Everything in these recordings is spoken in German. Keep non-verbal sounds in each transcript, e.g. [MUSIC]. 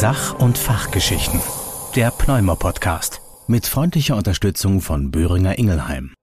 Sach- und Fachgeschichten. Der Pneumo-Podcast. Mit freundlicher Unterstützung von Böhringer Ingelheim.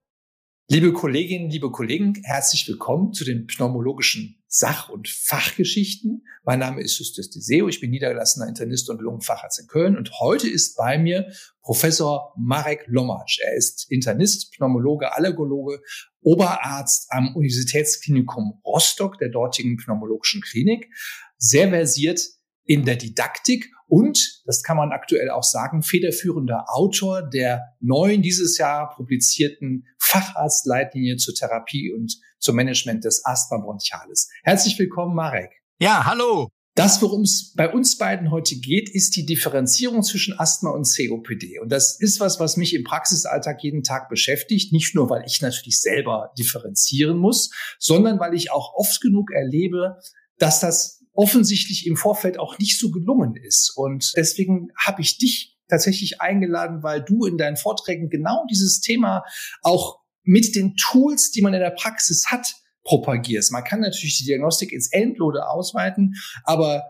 Liebe Kolleginnen, liebe Kollegen, herzlich willkommen zu den pneumologischen Sach- und Fachgeschichten. Mein Name ist Justus Deseo, ich bin niedergelassener Internist und Lungenfacharzt in Köln und heute ist bei mir Professor Marek Lomatsch. Er ist Internist, Pneumologe, Allergologe, Oberarzt am Universitätsklinikum Rostock, der dortigen pneumologischen Klinik, sehr versiert in der Didaktik und, das kann man aktuell auch sagen, federführender Autor der neuen dieses Jahr publizierten Facharztleitlinie zur Therapie und zum Management des Asthma bronchialis. Herzlich willkommen, Marek. Ja, hallo. Das, worum es bei uns beiden heute geht, ist die Differenzierung zwischen Asthma und COPD. Und das ist was, was mich im Praxisalltag jeden Tag beschäftigt. Nicht nur, weil ich natürlich selber differenzieren muss, sondern weil ich auch oft genug erlebe, dass das offensichtlich im Vorfeld auch nicht so gelungen ist. Und deswegen habe ich dich tatsächlich eingeladen, weil du in deinen Vorträgen genau dieses Thema auch mit den Tools, die man in der Praxis hat, propagierst. Man kann natürlich die Diagnostik ins Endlode ausweiten, aber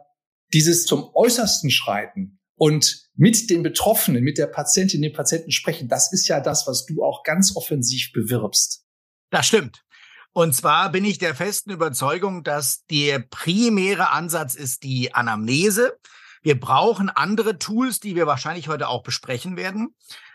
dieses zum Äußersten schreiten und mit den Betroffenen, mit der Patientin, den Patienten sprechen, das ist ja das, was du auch ganz offensiv bewirbst. Das stimmt. Und zwar bin ich der festen Überzeugung, dass der primäre Ansatz ist die Anamnese. Wir brauchen andere Tools, die wir wahrscheinlich heute auch besprechen werden.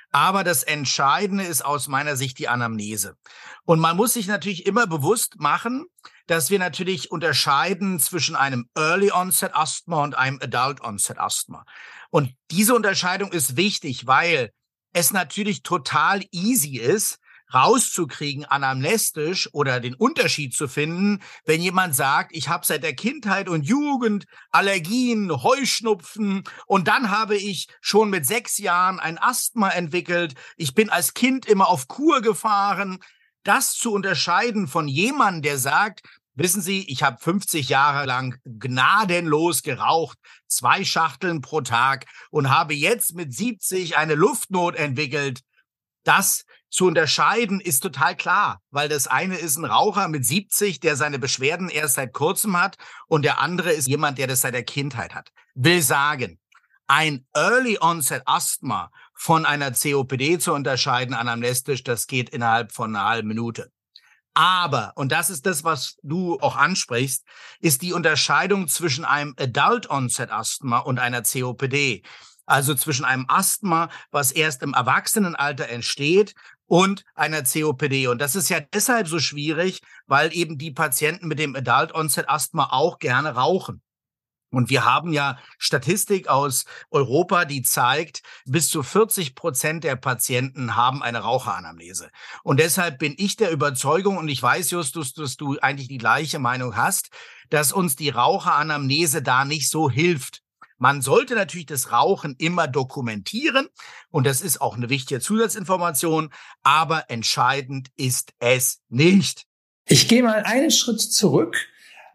Aber das Entscheidende ist aus meiner Sicht die Anamnese. Und man muss sich natürlich immer bewusst machen, dass wir natürlich unterscheiden zwischen einem Early Onset Asthma und einem Adult Onset Asthma. Und diese Unterscheidung ist wichtig, weil es natürlich total easy ist, rauszukriegen, anamnestisch oder den Unterschied zu finden, wenn jemand sagt, ich habe seit der Kindheit und Jugend Allergien, Heuschnupfen und dann habe ich schon mit sechs Jahren ein Asthma entwickelt, ich bin als Kind immer auf Kur gefahren. Das zu unterscheiden von jemandem, der sagt, Wissen Sie, ich habe 50 Jahre lang gnadenlos geraucht, zwei Schachteln pro Tag und habe jetzt mit 70 eine Luftnot entwickelt. Das zu unterscheiden ist total klar, weil das eine ist ein Raucher mit 70, der seine Beschwerden erst seit kurzem hat und der andere ist jemand, der das seit der Kindheit hat. Will sagen, ein Early Onset Asthma von einer COPD zu unterscheiden anamnestisch, das geht innerhalb von einer halben Minute. Aber, und das ist das, was du auch ansprichst, ist die Unterscheidung zwischen einem Adult Onset Asthma und einer COPD also zwischen einem Asthma, was erst im Erwachsenenalter entsteht, und einer COPD. Und das ist ja deshalb so schwierig, weil eben die Patienten mit dem Adult Onset Asthma auch gerne rauchen. Und wir haben ja Statistik aus Europa, die zeigt, bis zu 40 Prozent der Patienten haben eine Raucheranamnese. Und deshalb bin ich der Überzeugung, und ich weiß, Justus, dass du eigentlich die gleiche Meinung hast, dass uns die Raucheranamnese da nicht so hilft. Man sollte natürlich das Rauchen immer dokumentieren und das ist auch eine wichtige Zusatzinformation, aber entscheidend ist es nicht. Ich gehe mal einen Schritt zurück.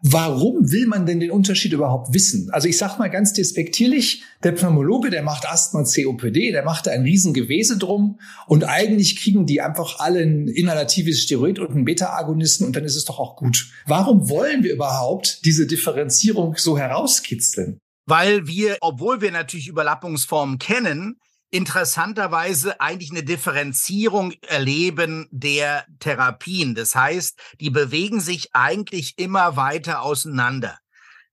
Warum will man denn den Unterschied überhaupt wissen? Also ich sage mal ganz despektierlich, der Pneumologe, der macht Asthma COPD, der macht da ein Riesengewese drum und eigentlich kriegen die einfach alle ein inhalatives Steroid und einen Beta-Agonisten und dann ist es doch auch gut. Warum wollen wir überhaupt diese Differenzierung so herauskitzeln? Weil wir, obwohl wir natürlich Überlappungsformen kennen, interessanterweise eigentlich eine Differenzierung erleben der Therapien. Das heißt, die bewegen sich eigentlich immer weiter auseinander.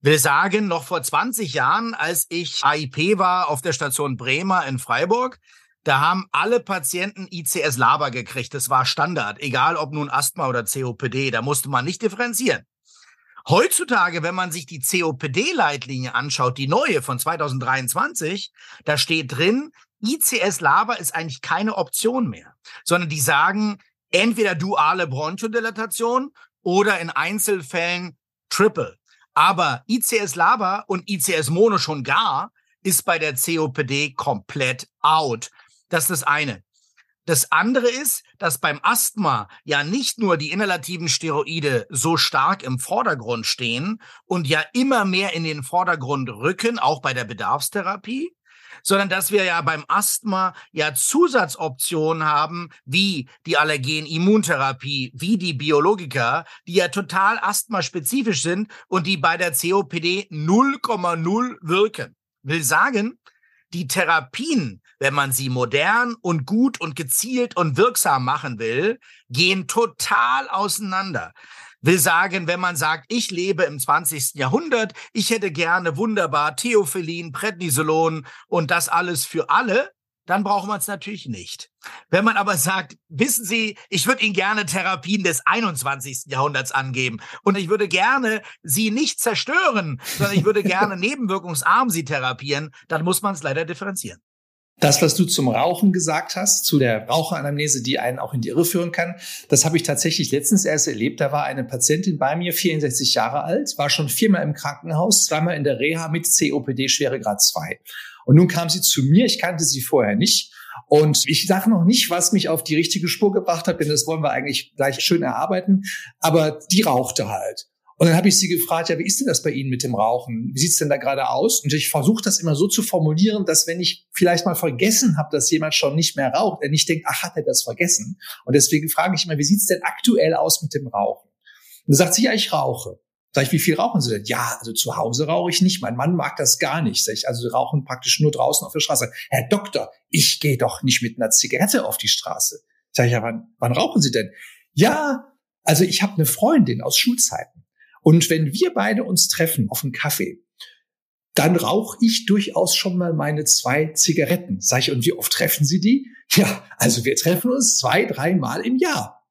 Will sagen, noch vor 20 Jahren, als ich AIP war auf der Station Bremer in Freiburg, da haben alle Patienten ICS-Laber gekriegt. Das war Standard, egal ob nun Asthma oder COPD. Da musste man nicht differenzieren. Heutzutage, wenn man sich die COPD-Leitlinie anschaut, die neue von 2023, da steht drin, ICS-Laber ist eigentlich keine Option mehr, sondern die sagen entweder duale Bronchodilatation oder in Einzelfällen Triple. Aber ICS-Laber und ICS-Mono schon gar ist bei der COPD komplett out. Das ist das eine. Das andere ist, dass beim Asthma ja nicht nur die inhalativen Steroide so stark im Vordergrund stehen und ja immer mehr in den Vordergrund rücken, auch bei der Bedarfstherapie, sondern dass wir ja beim Asthma ja Zusatzoptionen haben, wie die Allergen-Immuntherapie, wie die Biologika, die ja total asthmaspezifisch sind und die bei der COPD 0,0 wirken. Will sagen, die Therapien, wenn man sie modern und gut und gezielt und wirksam machen will, gehen total auseinander. Will sagen, wenn man sagt, ich lebe im 20. Jahrhundert, ich hätte gerne wunderbar Theophyllin, Prednisolon und das alles für alle, dann braucht man es natürlich nicht. Wenn man aber sagt, wissen Sie, ich würde Ihnen gerne Therapien des 21. Jahrhunderts angeben und ich würde gerne Sie nicht zerstören, sondern ich würde gerne [LAUGHS] nebenwirkungsarm Sie therapieren, dann muss man es leider differenzieren. Das, was du zum Rauchen gesagt hast, zu der Raucheranamnese, die einen auch in die Irre führen kann, das habe ich tatsächlich letztens erst erlebt. Da war eine Patientin bei mir, 64 Jahre alt, war schon viermal im Krankenhaus, zweimal in der Reha mit COPD Schweregrad 2. Und nun kam sie zu mir, ich kannte sie vorher nicht. Und ich sage noch nicht, was mich auf die richtige Spur gebracht hat, denn das wollen wir eigentlich gleich schön erarbeiten. Aber die rauchte halt. Und dann habe ich sie gefragt, ja, wie ist denn das bei Ihnen mit dem Rauchen? Wie sieht's denn da gerade aus? Und ich versuche das immer so zu formulieren, dass wenn ich vielleicht mal vergessen habe, dass jemand schon nicht mehr raucht, er nicht denkt, ach, hat er das vergessen? Und deswegen frage ich immer, wie sieht's denn aktuell aus mit dem Rauchen? Und dann sagt sie, ja, ich rauche. Sag ich, wie viel rauchen Sie denn? Ja, also zu Hause rauche ich nicht. Mein Mann mag das gar nicht. Sag ich, also Sie rauchen praktisch nur draußen auf der Straße. Herr Doktor, ich gehe doch nicht mit einer Zigarette auf die Straße. Sag ich, ja, wann, wann rauchen Sie denn? Ja, also ich habe eine Freundin aus Schulzeiten. Und wenn wir beide uns treffen auf einen Kaffee, dann rauche ich durchaus schon mal meine zwei Zigaretten. Sag ich, und wie oft treffen Sie die? Ja, also wir treffen uns zwei, dreimal im Jahr.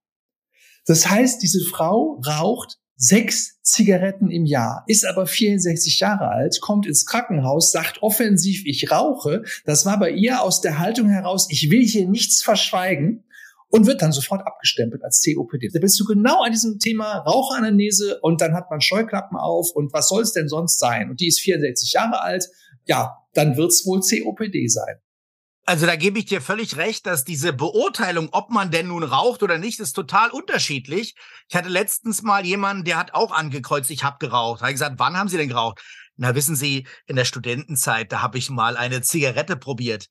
Das heißt, diese Frau raucht sechs Zigaretten im Jahr, ist aber 64 Jahre alt, kommt ins Krankenhaus, sagt offensiv, ich rauche. Das war bei ihr aus der Haltung heraus, ich will hier nichts verschweigen und wird dann sofort abgestempelt als COPD. Da bist du genau an diesem Thema Raucheranamnese und dann hat man Scheuklappen auf und was soll es denn sonst sein? Und die ist 64 Jahre alt. Ja, dann wird's wohl COPD sein. Also da gebe ich dir völlig recht, dass diese Beurteilung, ob man denn nun raucht oder nicht, ist total unterschiedlich. Ich hatte letztens mal jemanden, der hat auch angekreuzt, ich habe geraucht. Da habe ich gesagt, wann haben Sie denn geraucht? Na, wissen Sie, in der Studentenzeit, da habe ich mal eine Zigarette probiert.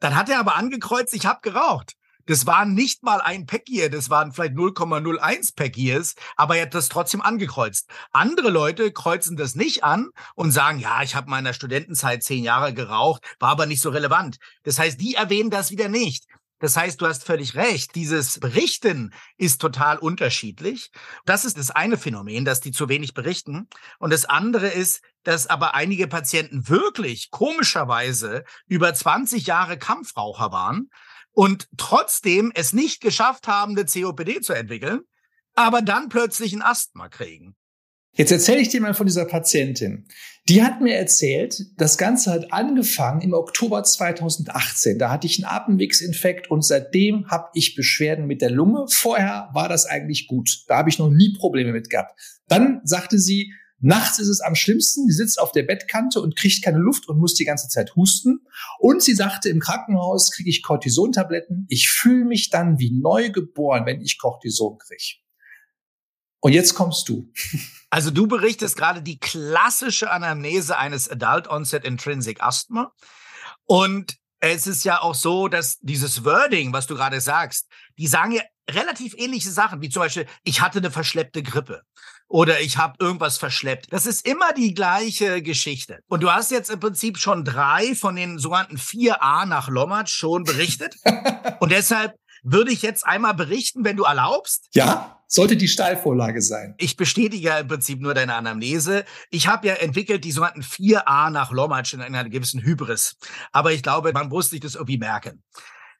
Dann hat er aber angekreuzt, ich habe geraucht. Das waren nicht mal ein Packier, das waren vielleicht 0,01 Packiers, aber er hat das trotzdem angekreuzt. Andere Leute kreuzen das nicht an und sagen, ja, ich habe meiner Studentenzeit zehn Jahre geraucht, war aber nicht so relevant. Das heißt, die erwähnen das wieder nicht. Das heißt, du hast völlig recht. Dieses Berichten ist total unterschiedlich. Das ist das eine Phänomen, dass die zu wenig berichten. Und das andere ist, dass aber einige Patienten wirklich komischerweise über 20 Jahre Kampfraucher waren und trotzdem es nicht geschafft haben, eine COPD zu entwickeln, aber dann plötzlich ein Asthma kriegen. Jetzt erzähle ich dir mal von dieser Patientin. Die hat mir erzählt, das Ganze hat angefangen im Oktober 2018. Da hatte ich einen Atemwegsinfekt und seitdem habe ich Beschwerden mit der Lunge. Vorher war das eigentlich gut. Da habe ich noch nie Probleme mit gehabt. Dann sagte sie, Nachts ist es am schlimmsten. Sie sitzt auf der Bettkante und kriegt keine Luft und muss die ganze Zeit husten. Und sie sagte, im Krankenhaus kriege ich Cortisontabletten. Ich fühle mich dann wie neu geboren, wenn ich Cortison kriege. Und jetzt kommst du. Also du berichtest gerade die klassische Anamnese eines Adult Onset Intrinsic Asthma. Und es ist ja auch so, dass dieses Wording, was du gerade sagst, die sagen ja relativ ähnliche Sachen, wie zum Beispiel, ich hatte eine verschleppte Grippe oder ich habe irgendwas verschleppt. Das ist immer die gleiche Geschichte. Und du hast jetzt im Prinzip schon drei von den sogenannten 4a nach Lommatsch schon berichtet. [LAUGHS] Und deshalb würde ich jetzt einmal berichten, wenn du erlaubst. Ja, sollte die Steilvorlage sein. Ich bestätige ja im Prinzip nur deine Anamnese. Ich habe ja entwickelt die sogenannten 4a nach Lommatsch in einer gewissen Hybris. Aber ich glaube, man muss sich das irgendwie merken.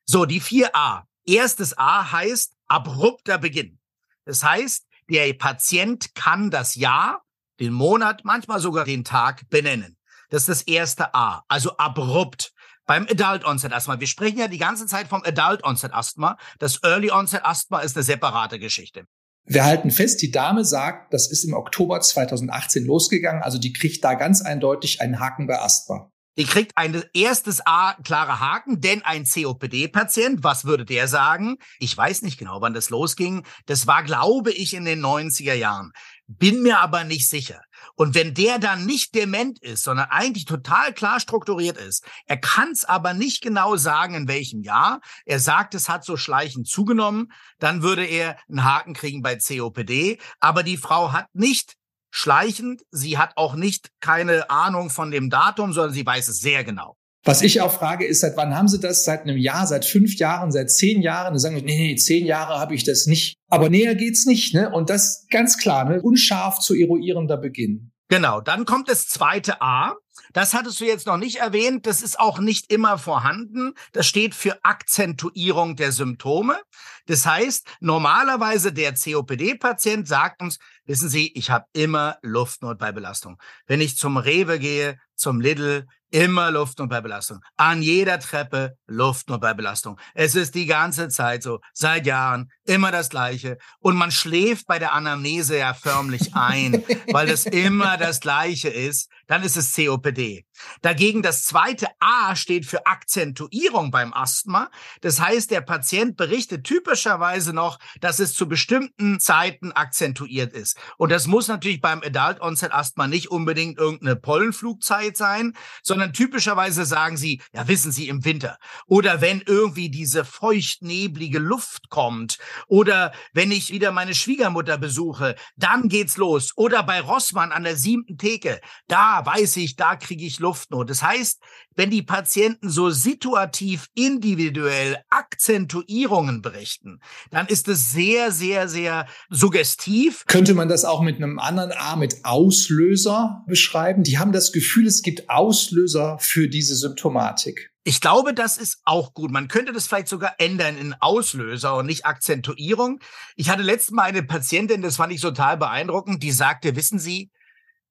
So, die 4a. Erstes A heißt abrupter Beginn. Das heißt, der Patient kann das Jahr, den Monat, manchmal sogar den Tag benennen. Das ist das erste A, also abrupt. Beim Adult Onset Asthma. Wir sprechen ja die ganze Zeit vom Adult Onset Asthma. Das Early Onset Asthma ist eine separate Geschichte. Wir halten fest, die Dame sagt, das ist im Oktober 2018 losgegangen. Also die kriegt da ganz eindeutig einen Haken bei Asthma. Die kriegt ein erstes A klare Haken, denn ein COPD-Patient, was würde der sagen? Ich weiß nicht genau, wann das losging. Das war, glaube ich, in den 90er Jahren. Bin mir aber nicht sicher. Und wenn der dann nicht dement ist, sondern eigentlich total klar strukturiert ist, er kann es aber nicht genau sagen, in welchem Jahr, er sagt, es hat so schleichend zugenommen, dann würde er einen Haken kriegen bei COPD. Aber die Frau hat nicht schleichend. Sie hat auch nicht keine Ahnung von dem Datum, sondern sie weiß es sehr genau. Was ich auch frage, ist, seit wann haben Sie das? Seit einem Jahr, seit fünf Jahren, seit zehn Jahren? Da sagen Sie, nee, nee, zehn Jahre habe ich das nicht. Aber näher geht's nicht, ne? Und das ganz klar, ne? Unscharf zu eruierender Beginn. Genau, dann kommt das zweite A. Das hattest du jetzt noch nicht erwähnt. Das ist auch nicht immer vorhanden. Das steht für Akzentuierung der Symptome. Das heißt, normalerweise der COPD-Patient sagt uns, wissen Sie, ich habe immer Luftnot bei Belastung. Wenn ich zum Rewe gehe, zum Lidl, Immer Luft und bei Belastung. An jeder Treppe Luft und bei Belastung. Es ist die ganze Zeit so, seit Jahren, immer das Gleiche. Und man schläft bei der Anamnese ja förmlich ein, weil es immer das Gleiche ist. Dann ist es COPD. Dagegen das zweite A steht für Akzentuierung beim Asthma. Das heißt, der Patient berichtet typischerweise noch, dass es zu bestimmten Zeiten akzentuiert ist. Und das muss natürlich beim Adult Onset Asthma nicht unbedingt irgendeine Pollenflugzeit sein, sondern typischerweise sagen sie, ja, wissen Sie, im Winter. Oder wenn irgendwie diese feucht-neblige Luft kommt. Oder wenn ich wieder meine Schwiegermutter besuche, dann geht's los. Oder bei Rossmann an der siebten Theke, da weiß ich, da kriege ich Luftnot. Das heißt, wenn die Patienten so situativ individuell Akzentuierungen berichten, dann ist es sehr, sehr, sehr suggestiv. Könnte man das auch mit einem anderen A, mit Auslöser beschreiben? Die haben das Gefühl, es gibt Auslöser für diese Symptomatik. Ich glaube, das ist auch gut. Man könnte das vielleicht sogar ändern in Auslöser und nicht Akzentuierung. Ich hatte letztes Mal eine Patientin, das fand ich total beeindruckend, die sagte, wissen Sie,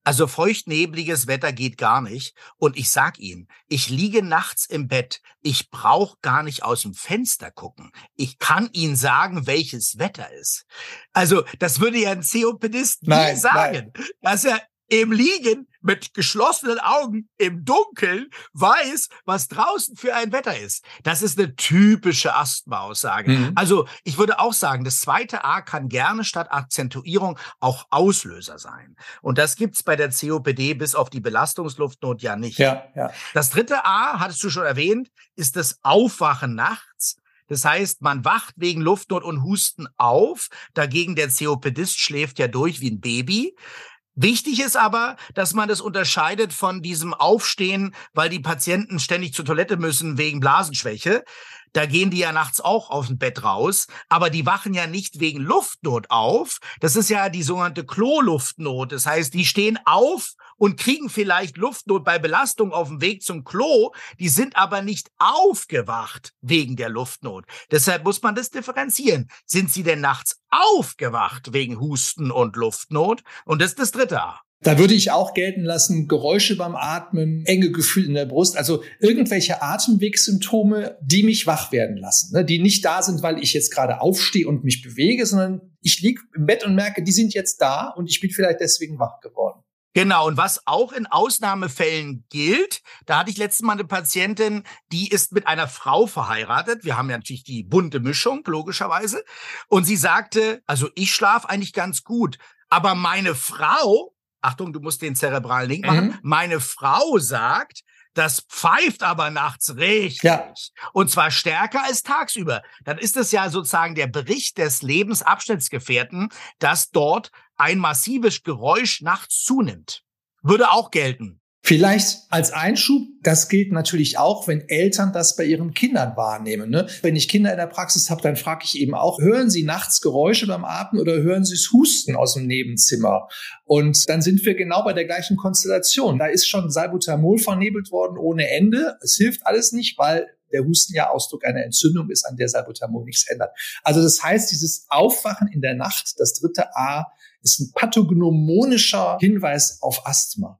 also feuchtnebliges Wetter geht gar nicht. Und ich sag Ihnen, ich liege nachts im Bett. Ich brauche gar nicht aus dem Fenster gucken. Ich kann Ihnen sagen, welches Wetter ist. Also das würde ja ein COPDist nie sagen, nein. dass er im Liegen mit geschlossenen Augen im Dunkeln weiß, was draußen für ein Wetter ist. Das ist eine typische Asthma-Aussage. Mhm. Also ich würde auch sagen, das zweite A kann gerne statt Akzentuierung auch Auslöser sein. Und das gibt's bei der COPD bis auf die Belastungsluftnot ja nicht. Ja, ja. Das dritte A, hattest du schon erwähnt, ist das Aufwachen nachts. Das heißt, man wacht wegen Luftnot und Husten auf. Dagegen der COPDist schläft ja durch wie ein Baby. Wichtig ist aber, dass man das unterscheidet von diesem Aufstehen, weil die Patienten ständig zur Toilette müssen wegen Blasenschwäche. Da gehen die ja nachts auch aus dem Bett raus, aber die wachen ja nicht wegen Luftnot auf. Das ist ja die sogenannte Kloluftnot. Das heißt, die stehen auf und kriegen vielleicht Luftnot bei Belastung auf dem Weg zum Klo. Die sind aber nicht aufgewacht wegen der Luftnot. Deshalb muss man das differenzieren. Sind sie denn nachts aufgewacht wegen Husten und Luftnot? Und das ist das dritte A. Da würde ich auch gelten lassen, Geräusche beim Atmen, enge Gefühle in der Brust, also irgendwelche Atemwegssymptome, die mich wach werden lassen, ne? die nicht da sind, weil ich jetzt gerade aufstehe und mich bewege, sondern ich liege im Bett und merke, die sind jetzt da und ich bin vielleicht deswegen wach geworden. Genau, und was auch in Ausnahmefällen gilt, da hatte ich letztes Mal eine Patientin, die ist mit einer Frau verheiratet. Wir haben ja natürlich die bunte Mischung, logischerweise. Und sie sagte, also ich schlafe eigentlich ganz gut, aber meine Frau Achtung, du musst den zerebralen Link machen. Mhm. Meine Frau sagt, das pfeift aber nachts richtig. Ja. Und zwar stärker als tagsüber. Dann ist es ja sozusagen der Bericht des Lebensabschnittsgefährten, dass dort ein massives Geräusch nachts zunimmt. Würde auch gelten. Vielleicht als Einschub, das gilt natürlich auch, wenn Eltern das bei ihren Kindern wahrnehmen. Ne? Wenn ich Kinder in der Praxis habe, dann frage ich eben auch, hören Sie nachts Geräusche beim Atmen oder hören Sie es Husten aus dem Nebenzimmer? Und dann sind wir genau bei der gleichen Konstellation. Da ist schon Salbutamol vernebelt worden ohne Ende. Es hilft alles nicht, weil der Husten ja Ausdruck einer Entzündung ist, an der Salbutamol nichts ändert. Also das heißt, dieses Aufwachen in der Nacht, das dritte A, ist ein pathognomonischer Hinweis auf Asthma.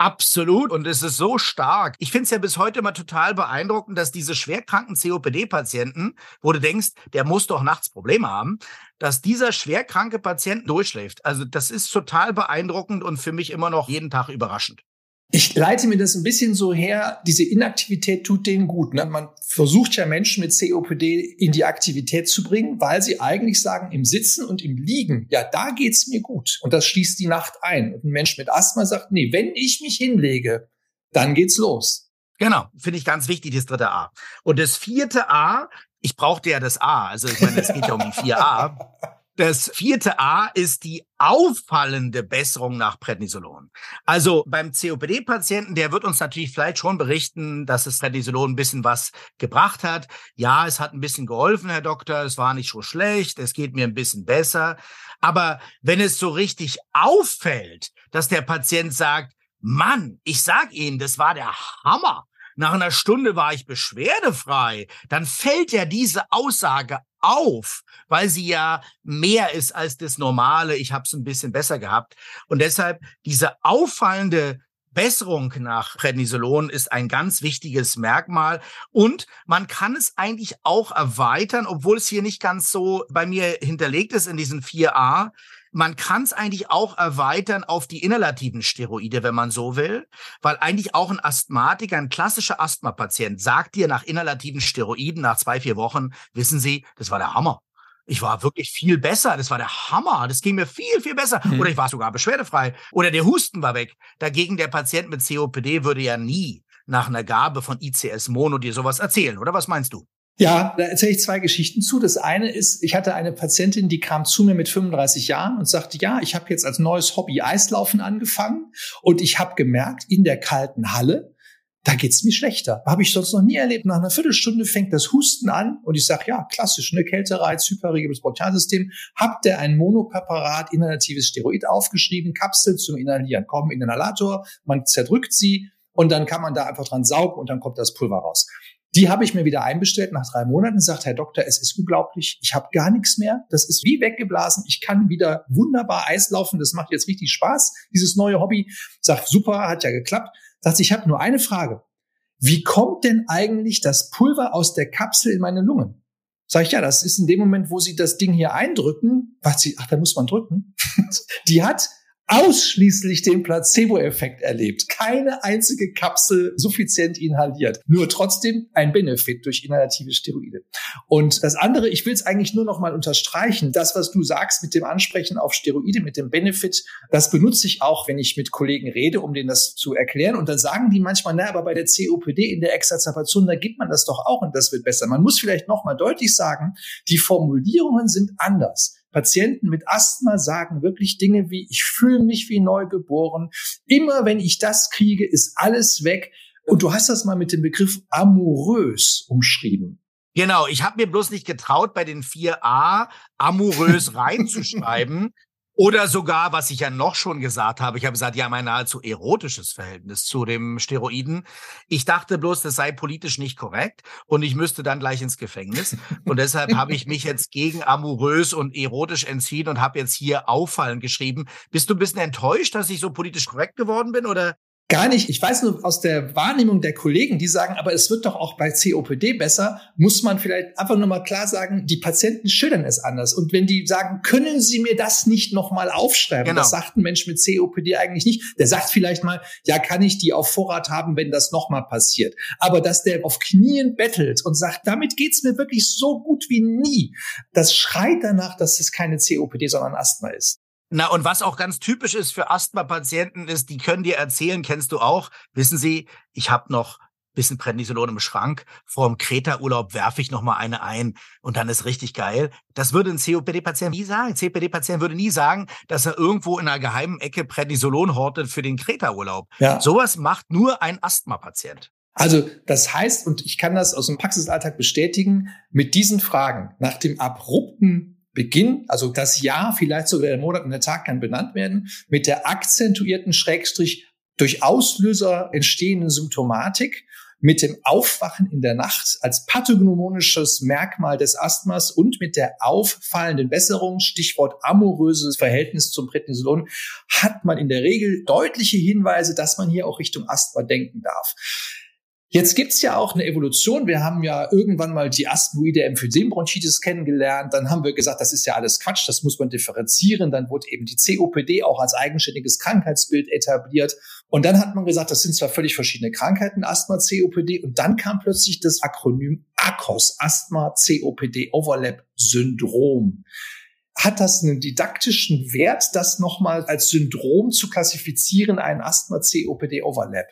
Absolut. Und es ist so stark. Ich finde es ja bis heute immer total beeindruckend, dass diese schwerkranken COPD-Patienten, wo du denkst, der muss doch nachts Probleme haben, dass dieser schwerkranke Patient durchschläft. Also das ist total beeindruckend und für mich immer noch jeden Tag überraschend. Ich leite mir das ein bisschen so her, diese Inaktivität tut denen gut. Ne? Man versucht ja Menschen mit COPD in die Aktivität zu bringen, weil sie eigentlich sagen, im Sitzen und im Liegen, ja, da geht's mir gut. Und das schließt die Nacht ein. Und ein Mensch mit Asthma sagt, nee, wenn ich mich hinlege, dann geht's los. Genau, finde ich ganz wichtig, das dritte A. Und das vierte A, ich brauchte ja das A, also ich meine, es geht ja um die vier A. [LAUGHS] Das vierte A ist die auffallende Besserung nach Prednisolon. Also beim COPD-Patienten, der wird uns natürlich vielleicht schon berichten, dass das Prednisolon ein bisschen was gebracht hat. Ja, es hat ein bisschen geholfen, Herr Doktor, es war nicht so schlecht, es geht mir ein bisschen besser. Aber wenn es so richtig auffällt, dass der Patient sagt, Mann, ich sag Ihnen, das war der Hammer. Nach einer Stunde war ich beschwerdefrei. Dann fällt ja diese Aussage auf, weil sie ja mehr ist als das Normale. Ich habe es ein bisschen besser gehabt. Und deshalb diese auffallende Besserung nach Prednisolon ist ein ganz wichtiges Merkmal und man kann es eigentlich auch erweitern, obwohl es hier nicht ganz so bei mir hinterlegt ist in diesen 4a. Man kann es eigentlich auch erweitern auf die inhalativen Steroide, wenn man so will, weil eigentlich auch ein Asthmatiker, ein klassischer Asthmapatient sagt dir nach inhalativen Steroiden nach zwei, vier Wochen, wissen Sie, das war der Hammer. Ich war wirklich viel besser. Das war der Hammer. Das ging mir viel, viel besser. Mhm. Oder ich war sogar beschwerdefrei. Oder der Husten war weg. Dagegen der Patient mit COPD würde ja nie nach einer Gabe von ICS Mono dir sowas erzählen. Oder was meinst du? Ja, da erzähle ich zwei Geschichten zu. Das eine ist, ich hatte eine Patientin, die kam zu mir mit 35 Jahren und sagte, ja, ich habe jetzt als neues Hobby Eislaufen angefangen und ich habe gemerkt, in der kalten Halle, da geht's mir schlechter. Habe ich sonst noch nie erlebt. Nach einer Viertelstunde fängt das Husten an und ich sage, ja, klassisch, ne, Kältereiz, hyperregibles Bronchialsystem. Habt ihr ein Monopräparat, inhalatives Steroid aufgeschrieben, Kapsel zum Inhalieren, kommen in Inhalator, man zerdrückt sie und dann kann man da einfach dran saugen und dann kommt das Pulver raus. Die habe ich mir wieder einbestellt nach drei Monaten, sagt Herr Doktor, es ist unglaublich, ich habe gar nichts mehr, das ist wie weggeblasen, ich kann wieder wunderbar Eis laufen, das macht jetzt richtig Spaß, dieses neue Hobby. Sagt, super, hat ja geklappt. Sagt, ich habe nur eine Frage. Wie kommt denn eigentlich das Pulver aus der Kapsel in meine Lungen? Sag ich, ja, das ist in dem Moment, wo Sie das Ding hier eindrücken, was Sie, ach, da muss man drücken. [LAUGHS] Die hat ausschließlich den Placebo-Effekt erlebt. Keine einzige Kapsel suffizient inhaliert. Nur trotzdem ein Benefit durch inhalative Steroide. Und das andere, ich will es eigentlich nur noch mal unterstreichen. Das, was du sagst mit dem Ansprechen auf Steroide, mit dem Benefit, das benutze ich auch, wenn ich mit Kollegen rede, um denen das zu erklären. Und dann sagen die manchmal, na, aber bei der COPD in der Exazerbation, da gibt man das doch auch und das wird besser. Man muss vielleicht noch mal deutlich sagen, die Formulierungen sind anders. Patienten mit Asthma sagen wirklich Dinge wie, ich fühle mich wie neugeboren. Immer wenn ich das kriege, ist alles weg. Und du hast das mal mit dem Begriff amorös umschrieben. Genau, ich habe mir bloß nicht getraut, bei den 4a amorös [LAUGHS] reinzuschreiben, oder sogar, was ich ja noch schon gesagt habe, ich habe gesagt, ja, mein nahezu erotisches Verhältnis zu dem Steroiden. Ich dachte bloß, das sei politisch nicht korrekt und ich müsste dann gleich ins Gefängnis. Und deshalb habe ich mich jetzt gegen amorös und erotisch entschieden und habe jetzt hier auffallend geschrieben. Bist du ein bisschen enttäuscht, dass ich so politisch korrekt geworden bin oder Gar nicht. Ich weiß nur aus der Wahrnehmung der Kollegen, die sagen, aber es wird doch auch bei COPD besser, muss man vielleicht einfach nur mal klar sagen, die Patienten schildern es anders. Und wenn die sagen, können Sie mir das nicht nochmal aufschreiben? Genau. Das sagt ein Mensch mit COPD eigentlich nicht. Der sagt vielleicht mal, ja, kann ich die auf Vorrat haben, wenn das nochmal passiert. Aber dass der auf Knien bettelt und sagt, damit geht's mir wirklich so gut wie nie, das schreit danach, dass es keine COPD, sondern Asthma ist. Na, und was auch ganz typisch ist für Asthma-Patienten ist, die können dir erzählen, kennst du auch, wissen Sie, ich habe noch bisschen Prednisolon im Schrank. Vor dem Kreta-Urlaub werfe ich noch mal eine ein und dann ist richtig geil. Das würde ein COPD-Patient nie sagen. COPD-Patient würde nie sagen, dass er irgendwo in einer geheimen Ecke Prednisolon hortet für den Kreta-Urlaub. Ja. Sowas macht nur ein Asthma-Patient. Also das heißt, und ich kann das aus dem Praxisalltag bestätigen, mit diesen Fragen nach dem abrupten Beginn, also das Jahr, vielleicht sogar der Monat und der Tag kann benannt werden, mit der akzentuierten Schrägstrich durch Auslöser entstehenden Symptomatik, mit dem Aufwachen in der Nacht als pathognomonisches Merkmal des Asthmas und mit der auffallenden Besserung, Stichwort amoröses Verhältnis zum Prednisolon, hat man in der Regel deutliche Hinweise, dass man hier auch Richtung Asthma denken darf. Jetzt gibt's ja auch eine Evolution. Wir haben ja irgendwann mal die asthmoide Emphysembronchitis kennengelernt. Dann haben wir gesagt, das ist ja alles Quatsch, das muss man differenzieren. Dann wurde eben die COPD auch als eigenständiges Krankheitsbild etabliert. Und dann hat man gesagt, das sind zwar völlig verschiedene Krankheiten, Asthma, COPD. Und dann kam plötzlich das Akronym ACOS, Asthma, COPD, Overlap, Syndrom. Hat das einen didaktischen Wert, das nochmal als Syndrom zu klassifizieren, ein Asthma, COPD, Overlap?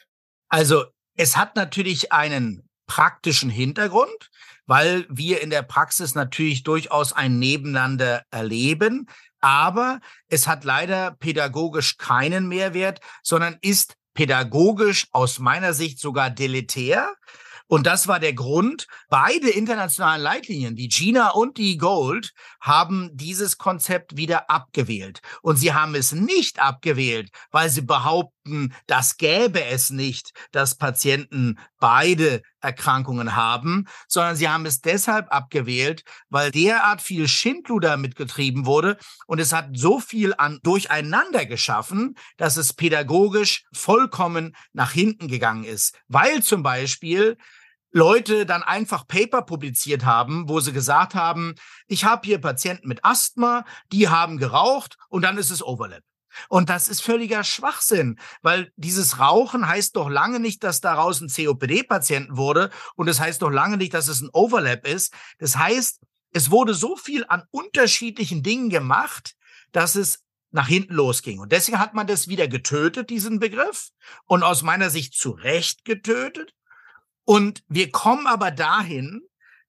Also es hat natürlich einen praktischen Hintergrund, weil wir in der Praxis natürlich durchaus ein Nebeneinander erleben. Aber es hat leider pädagogisch keinen Mehrwert, sondern ist pädagogisch aus meiner Sicht sogar deletär. Und das war der Grund. Beide internationalen Leitlinien, die Gina und die Gold, haben dieses Konzept wieder abgewählt. Und sie haben es nicht abgewählt, weil sie behaupten, das gäbe es nicht, dass Patienten beide Erkrankungen haben, sondern sie haben es deshalb abgewählt, weil derart viel Schindluder mitgetrieben wurde und es hat so viel an Durcheinander geschaffen, dass es pädagogisch vollkommen nach hinten gegangen ist. Weil zum Beispiel Leute dann einfach Paper publiziert haben, wo sie gesagt haben, ich habe hier Patienten mit Asthma, die haben geraucht und dann ist es Overlap. Und das ist völliger Schwachsinn, weil dieses Rauchen heißt doch lange nicht, dass daraus ein COPD-Patienten wurde und es das heißt doch lange nicht, dass es ein Overlap ist. Das heißt, es wurde so viel an unterschiedlichen Dingen gemacht, dass es nach hinten losging. Und deswegen hat man das wieder getötet, diesen Begriff, und aus meiner Sicht zu Recht getötet. Und wir kommen aber dahin,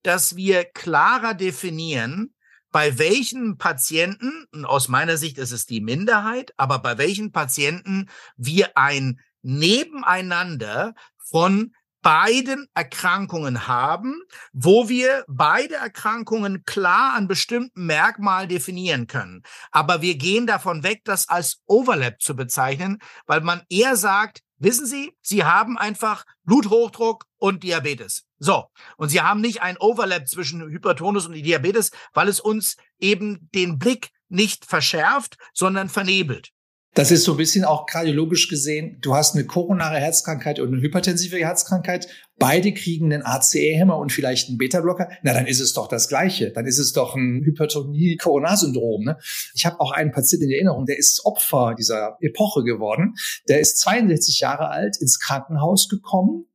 dass wir klarer definieren, bei welchen Patienten, aus meiner Sicht ist es die Minderheit, aber bei welchen Patienten wir ein Nebeneinander von beiden Erkrankungen haben, wo wir beide Erkrankungen klar an bestimmten Merkmalen definieren können. Aber wir gehen davon weg, das als Overlap zu bezeichnen, weil man eher sagt, Wissen Sie, Sie haben einfach Bluthochdruck und Diabetes. So. Und Sie haben nicht ein Overlap zwischen Hypertonus und Diabetes, weil es uns eben den Blick nicht verschärft, sondern vernebelt. Das ist so ein bisschen auch kardiologisch gesehen. Du hast eine koronare Herzkrankheit und eine hypertensive Herzkrankheit. Beide kriegen einen ACE-Hämmer und vielleicht einen Beta-Blocker. Na, dann ist es doch das Gleiche. Dann ist es doch ein Hypertonie-Koronarsyndrom. Ne? Ich habe auch einen Patienten in Erinnerung, der ist Opfer dieser Epoche geworden. Der ist 62 Jahre alt, ins Krankenhaus gekommen.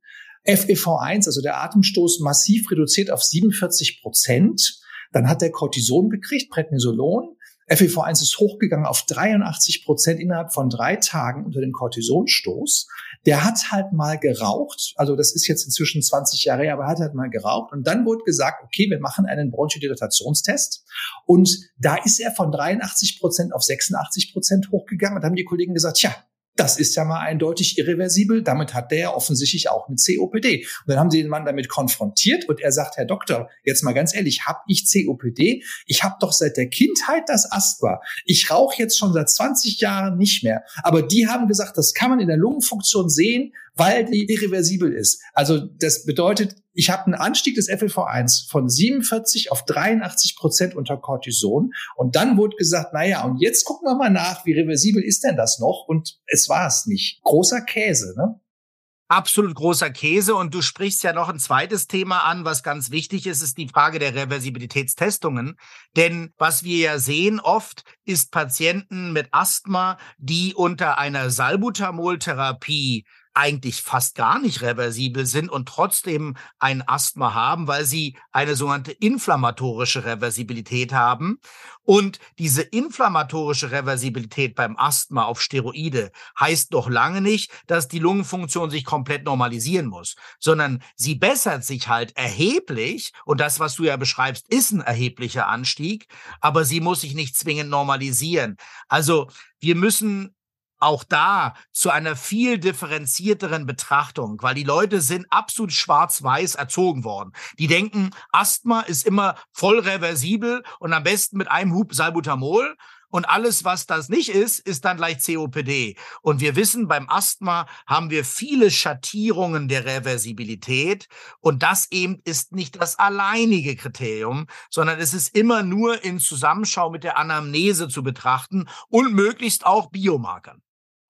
FEV1, also der Atemstoß, massiv reduziert auf 47 Prozent. Dann hat der Cortison gekriegt, Prednisolon. FEV1 ist hochgegangen auf 83 Prozent innerhalb von drei Tagen unter dem Cortisonstoß. Der hat halt mal geraucht, also das ist jetzt inzwischen 20 Jahre her, aber hat halt mal geraucht. Und dann wurde gesagt, okay, wir machen einen Bronchodilatationstest. Und da ist er von 83 Prozent auf 86 Prozent hochgegangen. Und haben die Kollegen gesagt, tja, das ist ja mal eindeutig irreversibel. Damit hat der ja offensichtlich auch eine COPD. Und dann haben sie den Mann damit konfrontiert und er sagt, Herr Doktor, jetzt mal ganz ehrlich, habe ich COPD? Ich habe doch seit der Kindheit das Asthma. Ich rauche jetzt schon seit 20 Jahren nicht mehr. Aber die haben gesagt, das kann man in der Lungenfunktion sehen, weil die irreversibel ist. Also das bedeutet, ich habe einen Anstieg des FLV1 von 47 auf 83 Prozent unter Cortison. Und dann wurde gesagt, na ja, und jetzt gucken wir mal nach, wie reversibel ist denn das noch? Und es war es nicht. Großer Käse, ne? Absolut großer Käse. Und du sprichst ja noch ein zweites Thema an, was ganz wichtig ist, ist die Frage der Reversibilitätstestungen. Denn was wir ja sehen oft, ist Patienten mit Asthma, die unter einer Salbutamol-Therapie eigentlich fast gar nicht reversibel sind und trotzdem ein Asthma haben, weil sie eine sogenannte inflammatorische Reversibilität haben. Und diese inflammatorische Reversibilität beim Asthma auf Steroide heißt doch lange nicht, dass die Lungenfunktion sich komplett normalisieren muss, sondern sie bessert sich halt erheblich. Und das, was du ja beschreibst, ist ein erheblicher Anstieg, aber sie muss sich nicht zwingend normalisieren. Also wir müssen auch da zu einer viel differenzierteren Betrachtung, weil die Leute sind absolut schwarz-weiß erzogen worden. Die denken, Asthma ist immer voll reversibel und am besten mit einem Hub Salbutamol. Und alles, was das nicht ist, ist dann gleich COPD. Und wir wissen, beim Asthma haben wir viele Schattierungen der Reversibilität. Und das eben ist nicht das alleinige Kriterium, sondern es ist immer nur in Zusammenschau mit der Anamnese zu betrachten und möglichst auch Biomarkern.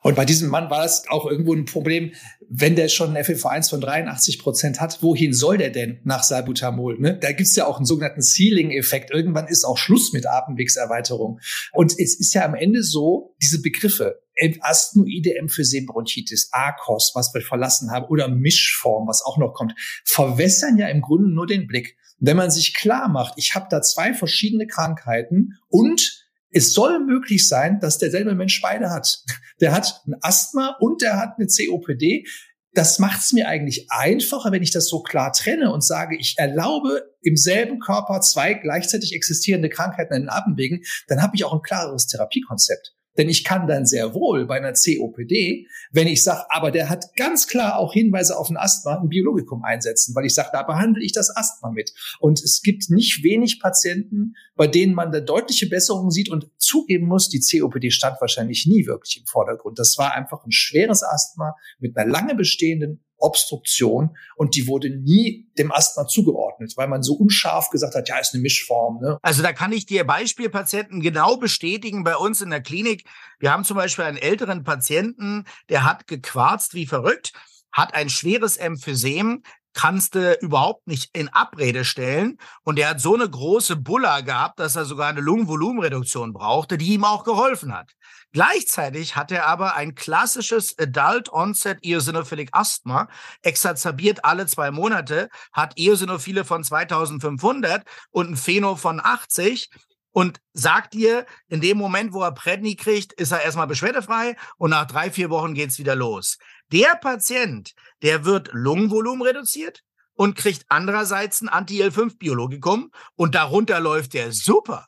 Und bei diesem Mann war es auch irgendwo ein Problem, wenn der schon ein FEV1 von 83 Prozent hat, wohin soll der denn nach Salbutamol? Ne? Da gibt's ja auch einen sogenannten Ceiling-Effekt. Irgendwann ist auch Schluss mit Atemwegserweiterung. Und es ist ja am Ende so, diese Begriffe, Asthenoide Emphysembronchitis, ARCOS, was wir verlassen haben, oder Mischform, was auch noch kommt, verwässern ja im Grunde nur den Blick. Wenn man sich klar macht, ich habe da zwei verschiedene Krankheiten und es soll möglich sein, dass derselbe Mensch beide hat. Der hat ein Asthma und der hat eine COPD. das macht es mir eigentlich einfacher, wenn ich das so klar trenne und sage, ich erlaube im selben Körper zwei gleichzeitig existierende Krankheiten in den Atemwegen, dann habe ich auch ein klareres Therapiekonzept. Denn ich kann dann sehr wohl bei einer COPD, wenn ich sage, aber der hat ganz klar auch Hinweise auf ein Asthma, ein Biologikum einsetzen, weil ich sage, da behandle ich das Asthma mit. Und es gibt nicht wenig Patienten, bei denen man da deutliche Besserungen sieht und zugeben muss, die COPD stand wahrscheinlich nie wirklich im Vordergrund. Das war einfach ein schweres Asthma mit einer lange bestehenden Obstruktion und die wurde nie dem Asthma zugeordnet, weil man so unscharf gesagt hat, ja, ist eine Mischform. Ne? Also da kann ich dir Beispielpatienten genau bestätigen bei uns in der Klinik. Wir haben zum Beispiel einen älteren Patienten, der hat gequarzt wie verrückt, hat ein schweres Emphysem, kannst du überhaupt nicht in Abrede stellen. Und er hat so eine große Bulla gehabt, dass er sogar eine Lungenvolumenreduktion brauchte, die ihm auch geholfen hat. Gleichzeitig hat er aber ein klassisches Adult Onset Eosinophilic Asthma, exacerbiert alle zwei Monate, hat Eosinophile von 2500 und ein Pheno von 80 und sagt dir, in dem Moment, wo er Predni kriegt, ist er erstmal beschwerdefrei und nach drei, vier Wochen geht's wieder los. Der Patient, der wird Lungenvolumen reduziert und kriegt andererseits ein Anti-L5-Biologikum und darunter läuft der super.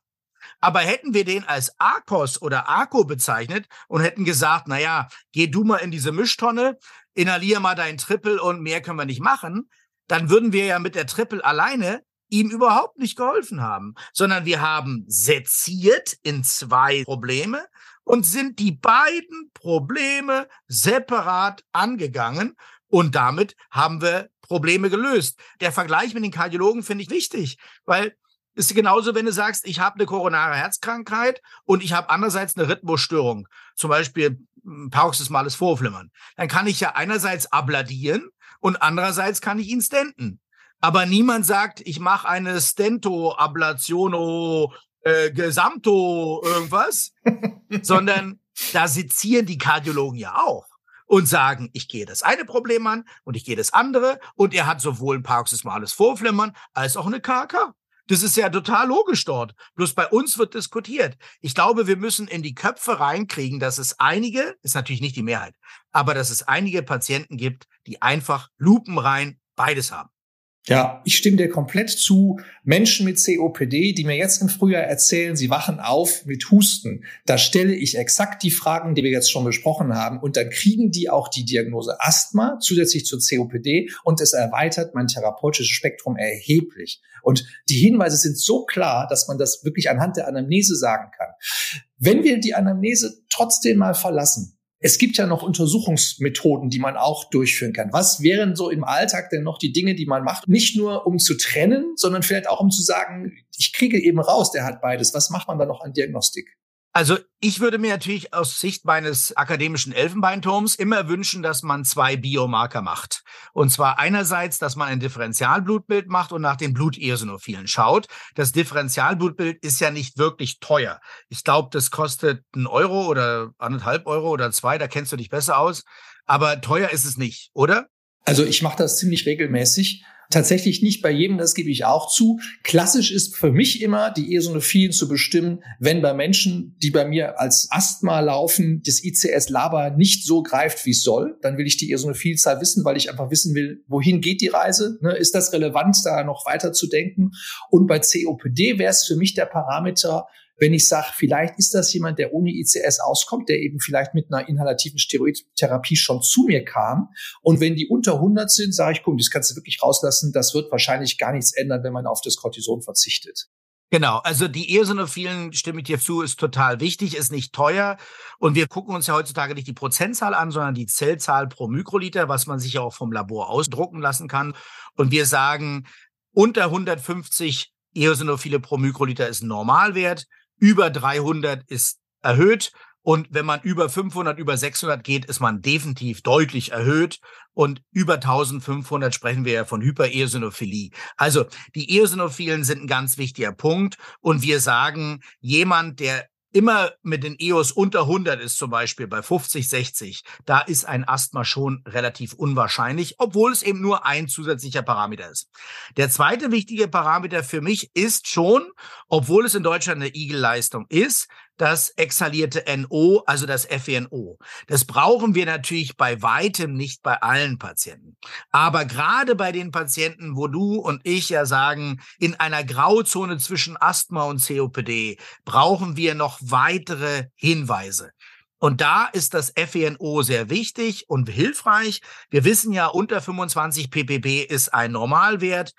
Aber hätten wir den als Arkos oder Arco bezeichnet und hätten gesagt, na ja, geh du mal in diese Mischtonne, inhalier mal dein Triple und mehr können wir nicht machen, dann würden wir ja mit der Triple alleine ihm überhaupt nicht geholfen haben, sondern wir haben seziert in zwei Probleme und sind die beiden Probleme separat angegangen und damit haben wir Probleme gelöst. Der Vergleich mit den Kardiologen finde ich wichtig, weil ist genauso, wenn du sagst, ich habe eine koronare Herzkrankheit und ich habe andererseits eine Rhythmusstörung, zum Beispiel hm, paroxysmales Vorflimmern. Dann kann ich ja einerseits abladieren und andererseits kann ich ihn stenten. Aber niemand sagt, ich mache eine Stento-Ablationo, äh, Gesamto, irgendwas, [LAUGHS] sondern da sezieren die Kardiologen ja auch und sagen, ich gehe das eine Problem an und ich gehe das andere und er hat sowohl ein paroxysmales Vorflimmern als auch eine KK. Das ist ja total logisch dort. Bloß bei uns wird diskutiert. Ich glaube, wir müssen in die Köpfe reinkriegen, dass es einige, ist natürlich nicht die Mehrheit, aber dass es einige Patienten gibt, die einfach lupenrein beides haben. Ja, ich stimme dir komplett zu. Menschen mit COPD, die mir jetzt im Frühjahr erzählen, sie wachen auf mit Husten, da stelle ich exakt die Fragen, die wir jetzt schon besprochen haben. Und dann kriegen die auch die Diagnose Asthma zusätzlich zur COPD und es erweitert mein therapeutisches Spektrum erheblich. Und die Hinweise sind so klar, dass man das wirklich anhand der Anamnese sagen kann. Wenn wir die Anamnese trotzdem mal verlassen, es gibt ja noch Untersuchungsmethoden, die man auch durchführen kann. Was wären so im Alltag denn noch die Dinge, die man macht? Nicht nur um zu trennen, sondern vielleicht auch um zu sagen, ich kriege eben raus, der hat beides. Was macht man da noch an Diagnostik? Also ich würde mir natürlich aus Sicht meines akademischen Elfenbeinturms immer wünschen, dass man zwei Biomarker macht. Und zwar einerseits, dass man ein Differentialblutbild macht und nach den Bluteosinophilen schaut. Das Differentialblutbild ist ja nicht wirklich teuer. Ich glaube, das kostet einen Euro oder anderthalb Euro oder zwei, da kennst du dich besser aus. Aber teuer ist es nicht, oder? Also ich mache das ziemlich regelmäßig Tatsächlich nicht bei jedem, das gebe ich auch zu. Klassisch ist für mich immer, die Eosinophilen zu bestimmen, wenn bei Menschen, die bei mir als Asthma laufen, das ICS-Laber nicht so greift, wie es soll, dann will ich die Eosinophilzahl wissen, weil ich einfach wissen will, wohin geht die Reise? Ne? Ist das relevant, da noch weiter zu denken? Und bei COPD wäre es für mich der Parameter, wenn ich sage, vielleicht ist das jemand, der ohne ICS auskommt, der eben vielleicht mit einer inhalativen Steroidtherapie schon zu mir kam. Und wenn die unter 100 sind, sage ich, komm, das kannst du wirklich rauslassen. Das wird wahrscheinlich gar nichts ändern, wenn man auf das Cortison verzichtet. Genau, also die Eosinophilen, stimme ich dir zu, ist total wichtig, ist nicht teuer. Und wir gucken uns ja heutzutage nicht die Prozentzahl an, sondern die Zellzahl pro Mikroliter, was man sich ja auch vom Labor ausdrucken lassen kann. Und wir sagen, unter 150 Eosinophile pro Mikroliter ist ein Normalwert über 300 ist erhöht. Und wenn man über 500, über 600 geht, ist man definitiv deutlich erhöht. Und über 1500 sprechen wir ja von Hypereosinophilie. Also die Eosinophilen sind ein ganz wichtiger Punkt. Und wir sagen, jemand, der immer mit den EOS unter 100 ist, zum Beispiel bei 50, 60, da ist ein Asthma schon relativ unwahrscheinlich, obwohl es eben nur ein zusätzlicher Parameter ist. Der zweite wichtige Parameter für mich ist schon, obwohl es in Deutschland eine Igel-Leistung ist, das exhalierte NO, also das FeNO. Das brauchen wir natürlich bei weitem nicht bei allen Patienten. Aber gerade bei den Patienten, wo du und ich ja sagen, in einer Grauzone zwischen Asthma und COPD brauchen wir noch weitere Hinweise. Und da ist das FENO sehr wichtig und hilfreich. Wir wissen ja, unter 25 ppb ist ein Normalwert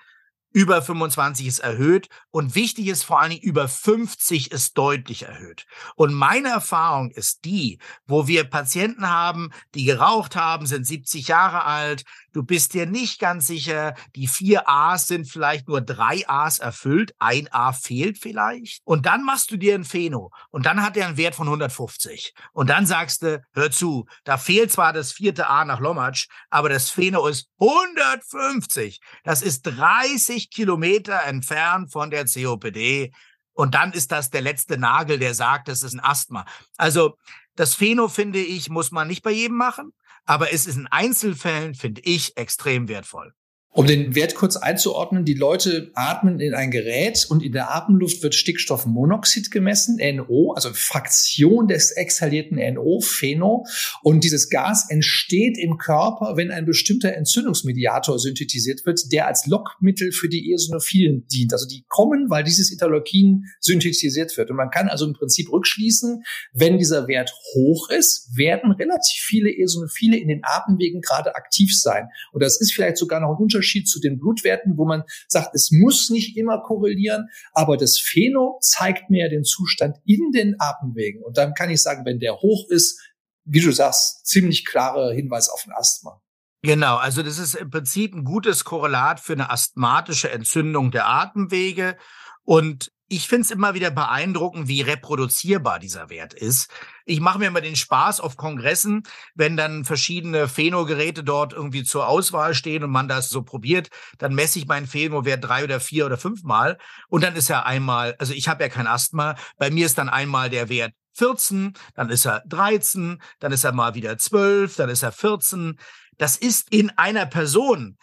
über 25 ist erhöht und wichtig ist vor allen Dingen über 50 ist deutlich erhöht. Und meine Erfahrung ist die, wo wir Patienten haben, die geraucht haben, sind 70 Jahre alt, du bist dir nicht ganz sicher, die vier A's sind vielleicht nur drei A's erfüllt, ein A fehlt vielleicht. Und dann machst du dir ein Pheno und dann hat er einen Wert von 150. Und dann sagst du, hör zu, da fehlt zwar das vierte A nach Lomatsch, aber das Pheno ist 150. Das ist 30 Kilometer entfernt von der COPD. Und dann ist das der letzte Nagel, der sagt, das ist ein Asthma. Also das Pheno, finde ich, muss man nicht bei jedem machen. Aber es ist in Einzelfällen, finde ich, extrem wertvoll. Um den Wert kurz einzuordnen, die Leute atmen in ein Gerät und in der Atemluft wird Stickstoffmonoxid gemessen, NO, also Fraktion des exhalierten NO, Pheno. Und dieses Gas entsteht im Körper, wenn ein bestimmter Entzündungsmediator synthetisiert wird, der als Lockmittel für die Eosinophilen dient. Also die kommen, weil dieses Interleukin synthetisiert wird. Und man kann also im Prinzip rückschließen, wenn dieser Wert hoch ist, werden relativ viele Eosinophile in den Atemwegen gerade aktiv sein. Und das ist vielleicht sogar noch ein Unterschied zu den Blutwerten, wo man sagt, es muss nicht immer korrelieren, aber das Pheno zeigt mir den Zustand in den Atemwegen. Und dann kann ich sagen, wenn der hoch ist, wie du sagst, ziemlich klarer Hinweis auf ein Asthma. Genau, also das ist im Prinzip ein gutes Korrelat für eine asthmatische Entzündung der Atemwege. Und ich finde es immer wieder beeindruckend, wie reproduzierbar dieser Wert ist. Ich mache mir immer den Spaß auf Kongressen, wenn dann verschiedene Pheno-Geräte dort irgendwie zur Auswahl stehen und man das so probiert, dann messe ich meinen Pheno-Wert drei oder vier oder fünfmal und dann ist er einmal, also ich habe ja kein Asthma, bei mir ist dann einmal der Wert 14, dann ist er 13, dann ist er mal wieder 12, dann ist er 14. Das ist in einer Person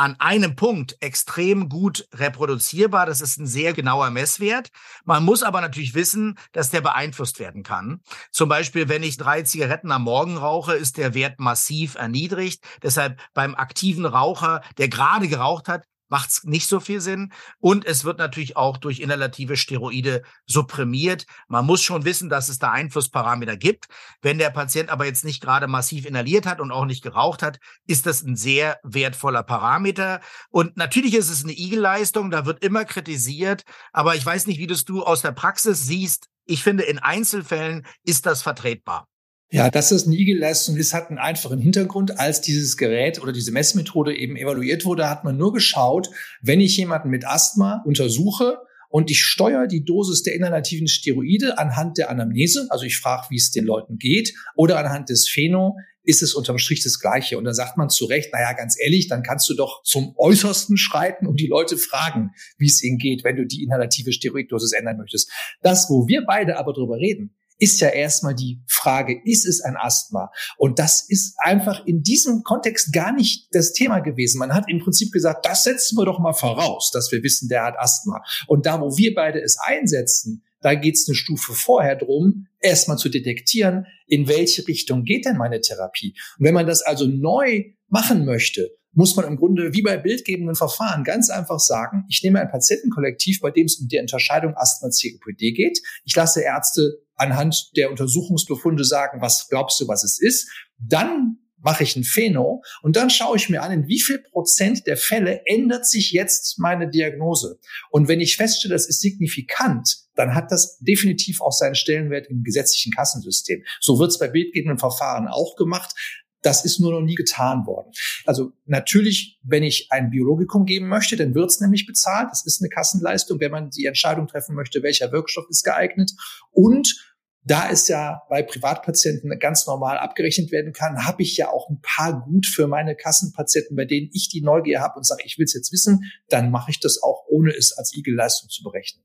an einem Punkt extrem gut reproduzierbar. Das ist ein sehr genauer Messwert. Man muss aber natürlich wissen, dass der beeinflusst werden kann. Zum Beispiel, wenn ich drei Zigaretten am Morgen rauche, ist der Wert massiv erniedrigt. Deshalb beim aktiven Raucher, der gerade geraucht hat, macht es nicht so viel Sinn. Und es wird natürlich auch durch inhalative Steroide supprimiert. Man muss schon wissen, dass es da Einflussparameter gibt. Wenn der Patient aber jetzt nicht gerade massiv inhaliert hat und auch nicht geraucht hat, ist das ein sehr wertvoller Parameter. Und natürlich ist es eine Igelleistung, da wird immer kritisiert. Aber ich weiß nicht, wie das du aus der Praxis siehst. Ich finde, in Einzelfällen ist das vertretbar. Ja, dass es eine Igelleistung ist, hat einen einfachen Hintergrund. Als dieses Gerät oder diese Messmethode eben evaluiert wurde, hat man nur geschaut, wenn ich jemanden mit Asthma untersuche und ich steuere die Dosis der inhalativen Steroide anhand der Anamnese, also ich frage, wie es den Leuten geht, oder anhand des Pheno, ist es unterm Strich das Gleiche. Und da sagt man zu Recht, naja, ganz ehrlich, dann kannst du doch zum Äußersten schreiten und die Leute fragen, wie es ihnen geht, wenn du die inhalative Steroiddosis ändern möchtest. Das, wo wir beide aber drüber reden, ist ja erstmal die Frage, ist es ein Asthma? Und das ist einfach in diesem Kontext gar nicht das Thema gewesen. Man hat im Prinzip gesagt, das setzen wir doch mal voraus, dass wir wissen, der hat Asthma. Und da, wo wir beide es einsetzen, da geht es eine Stufe vorher drum, erstmal zu detektieren, in welche Richtung geht denn meine Therapie. Und wenn man das also neu machen möchte, muss man im Grunde wie bei bildgebenden Verfahren ganz einfach sagen, ich nehme ein Patientenkollektiv, bei dem es um die Unterscheidung Asthma-COPD geht. Ich lasse Ärzte anhand der Untersuchungsbefunde sagen, was glaubst du, was es ist. Dann mache ich ein Pheno und dann schaue ich mir an, in wie viel Prozent der Fälle ändert sich jetzt meine Diagnose. Und wenn ich feststelle, das ist signifikant, dann hat das definitiv auch seinen Stellenwert im gesetzlichen Kassensystem. So wird es bei bildgebenden Verfahren auch gemacht. Das ist nur noch nie getan worden. Also natürlich, wenn ich ein Biologikum geben möchte, dann wird es nämlich bezahlt. Das ist eine Kassenleistung, wenn man die Entscheidung treffen möchte, welcher Wirkstoff ist geeignet. Und da es ja bei Privatpatienten ganz normal abgerechnet werden kann, habe ich ja auch ein paar gut für meine Kassenpatienten, bei denen ich die Neugier habe und sage, ich will es jetzt wissen, dann mache ich das auch, ohne es als Igelleistung zu berechnen.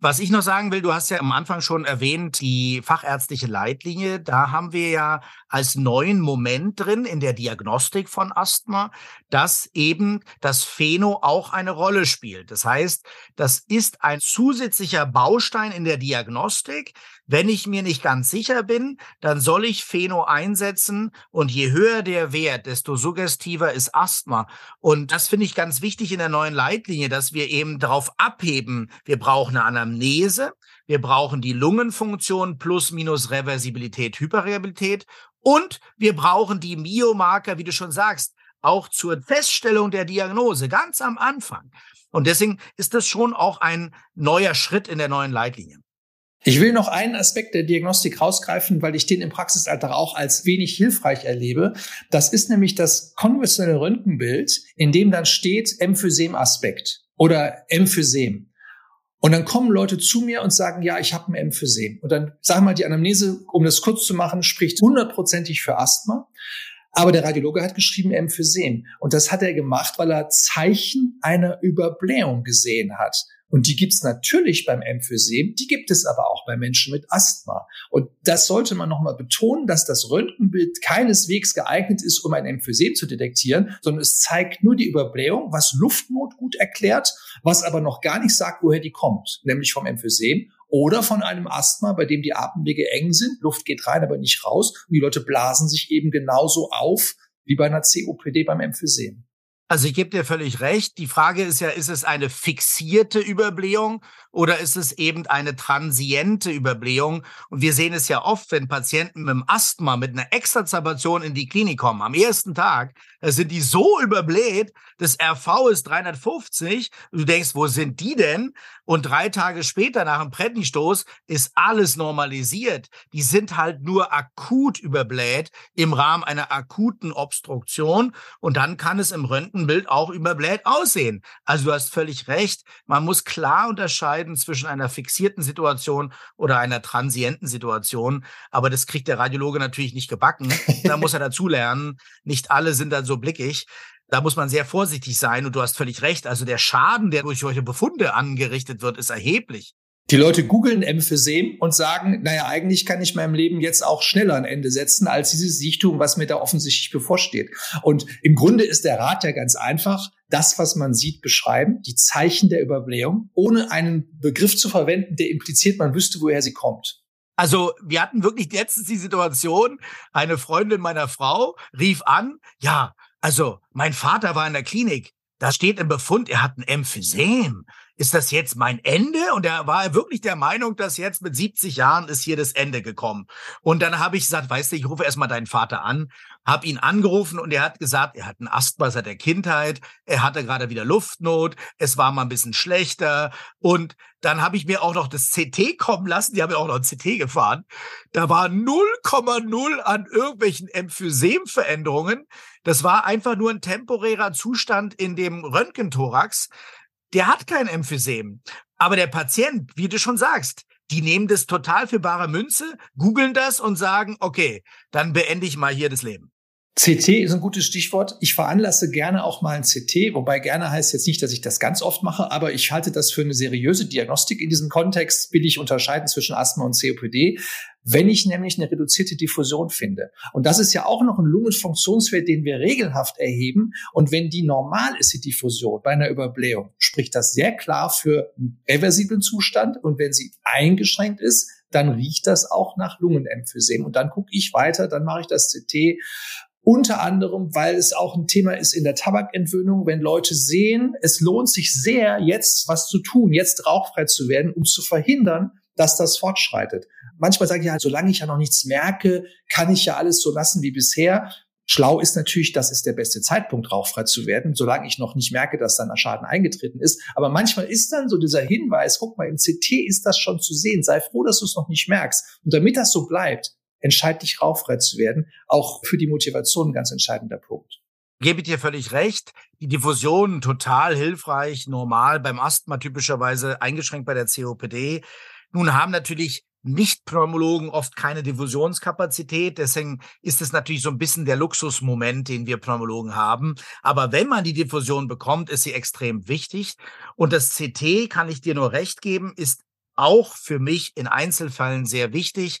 Was ich noch sagen will, du hast ja am Anfang schon erwähnt, die fachärztliche Leitlinie, da haben wir ja als neuen Moment drin in der Diagnostik von Asthma, dass eben das Pheno auch eine Rolle spielt. Das heißt, das ist ein zusätzlicher Baustein in der Diagnostik, Wenn ich mir nicht ganz sicher bin, dann soll ich Pheno einsetzen und je höher der Wert, desto suggestiver ist Asthma. Und das finde ich ganz wichtig in der neuen Leitlinie, dass wir eben darauf abheben, wir brauchen eine Anamnese, wir brauchen die Lungenfunktion plus minus Reversibilität, Hyperreabilität und wir brauchen die Biomarker, wie du schon sagst, auch zur Feststellung der Diagnose ganz am Anfang. Und deswegen ist das schon auch ein neuer Schritt in der neuen Leitlinie. Ich will noch einen Aspekt der Diagnostik rausgreifen, weil ich den im Praxisalltag auch als wenig hilfreich erlebe. Das ist nämlich das konventionelle Röntgenbild, in dem dann steht Emphysem-Aspekt oder Emphysem. Und dann kommen Leute zu mir und sagen, ja, ich habe ein Emphysem. Und dann sagen wir mal, die Anamnese, um das kurz zu machen, spricht hundertprozentig für Asthma. Aber der Radiologe hat geschrieben Emphysem. Und das hat er gemacht, weil er Zeichen einer Überblähung gesehen hat. Und die gibt's natürlich beim Emphysem, die gibt es aber auch bei Menschen mit Asthma. Und das sollte man nochmal betonen, dass das Röntgenbild keineswegs geeignet ist, um ein Emphysem zu detektieren, sondern es zeigt nur die Überblähung, was Luftnot gut erklärt, was aber noch gar nicht sagt, woher die kommt, nämlich vom Emphysem oder von einem Asthma, bei dem die Atemwege eng sind, Luft geht rein, aber nicht raus und die Leute blasen sich eben genauso auf wie bei einer COPD beim Emphysem. Also ich gebe dir völlig recht. Die Frage ist ja, ist es eine fixierte Überblähung oder ist es eben eine transiente Überblähung? Und wir sehen es ja oft, wenn Patienten mit dem Asthma, mit einer Exazerbation in die Klinik kommen, am ersten Tag, da sind die so überbläht, das RV ist 350. Du denkst, wo sind die denn? Und drei Tage später, nach dem Prättenstoß, ist alles normalisiert. Die sind halt nur akut überbläht im Rahmen einer akuten Obstruktion. Und dann kann es im Röntgenbild auch überbläht aussehen. Also du hast völlig recht. Man muss klar unterscheiden zwischen einer fixierten Situation oder einer transienten Situation. Aber das kriegt der Radiologe natürlich nicht gebacken. Da muss er dazu lernen. Nicht alle sind dann so blickig. Da muss man sehr vorsichtig sein und du hast völlig recht. Also der Schaden, der durch solche Befunde angerichtet wird, ist erheblich. Die Leute googeln Emphysem und sagen, naja, eigentlich kann ich meinem Leben jetzt auch schneller ein Ende setzen als dieses Sichtum, was mir da offensichtlich bevorsteht. Und im Grunde ist der Rat ja ganz einfach, das, was man sieht, beschreiben, die Zeichen der Überblähung, ohne einen Begriff zu verwenden, der impliziert, man wüsste, woher sie kommt. Also wir hatten wirklich letztens die Situation, eine Freundin meiner Frau rief an, ja, also mein Vater war in der Klinik, da steht im Befund, er hat ein Emphysem ist das jetzt mein Ende? Und er war wirklich der Meinung, dass jetzt mit 70 Jahren ist hier das Ende gekommen. Und dann habe ich gesagt, weißt du, ich rufe erstmal deinen Vater an, habe ihn angerufen und er hat gesagt, er hat ein Asthma seit der Kindheit, er hatte gerade wieder Luftnot, es war mal ein bisschen schlechter. Und dann habe ich mir auch noch das CT kommen lassen, die haben ja auch noch ein CT gefahren. Da war 0,0 an irgendwelchen Emphysem-Veränderungen. Das war einfach nur ein temporärer Zustand in dem Röntgenthorax der hat kein Emphysem. Aber der Patient, wie du schon sagst, die nehmen das total für bare Münze, googeln das und sagen, okay, dann beende ich mal hier das Leben. CT ist ein gutes Stichwort. Ich veranlasse gerne auch mal ein CT, wobei gerne heißt jetzt nicht, dass ich das ganz oft mache, aber ich halte das für eine seriöse Diagnostik. In diesem Kontext will ich unterscheiden zwischen Asthma und COPD, wenn ich nämlich eine reduzierte Diffusion finde. Und das ist ja auch noch ein Lungenfunktionswert, den wir regelhaft erheben. Und wenn die normal ist, die Diffusion bei einer Überblähung, spricht das sehr klar für einen reversiblen Zustand. Und wenn sie eingeschränkt ist, dann riecht das auch nach Lungenemphysem. Und dann gucke ich weiter, dann mache ich das CT unter anderem, weil es auch ein Thema ist in der Tabakentwöhnung, wenn Leute sehen, es lohnt sich sehr, jetzt was zu tun, jetzt rauchfrei zu werden, um zu verhindern, dass das fortschreitet. Manchmal sage ich ja, solange ich ja noch nichts merke, kann ich ja alles so lassen wie bisher. Schlau ist natürlich, das ist der beste Zeitpunkt, rauchfrei zu werden, solange ich noch nicht merke, dass dann ein Schaden eingetreten ist. Aber manchmal ist dann so dieser Hinweis, guck mal, im CT ist das schon zu sehen, sei froh, dass du es noch nicht merkst. Und damit das so bleibt, entscheid dich rauchfrei zu werden. Auch für die Motivation ein ganz entscheidender Punkt. Gebe dir völlig recht. Die Diffusion total hilfreich, normal beim Asthma typischerweise eingeschränkt bei der COPD. Nun haben natürlich nicht-Pneumologen oft keine Diffusionskapazität. Deswegen ist es natürlich so ein bisschen der Luxusmoment, den wir Pneumologen haben. Aber wenn man die Diffusion bekommt, ist sie extrem wichtig. Und das CT, kann ich dir nur recht geben, ist auch für mich in Einzelfällen sehr wichtig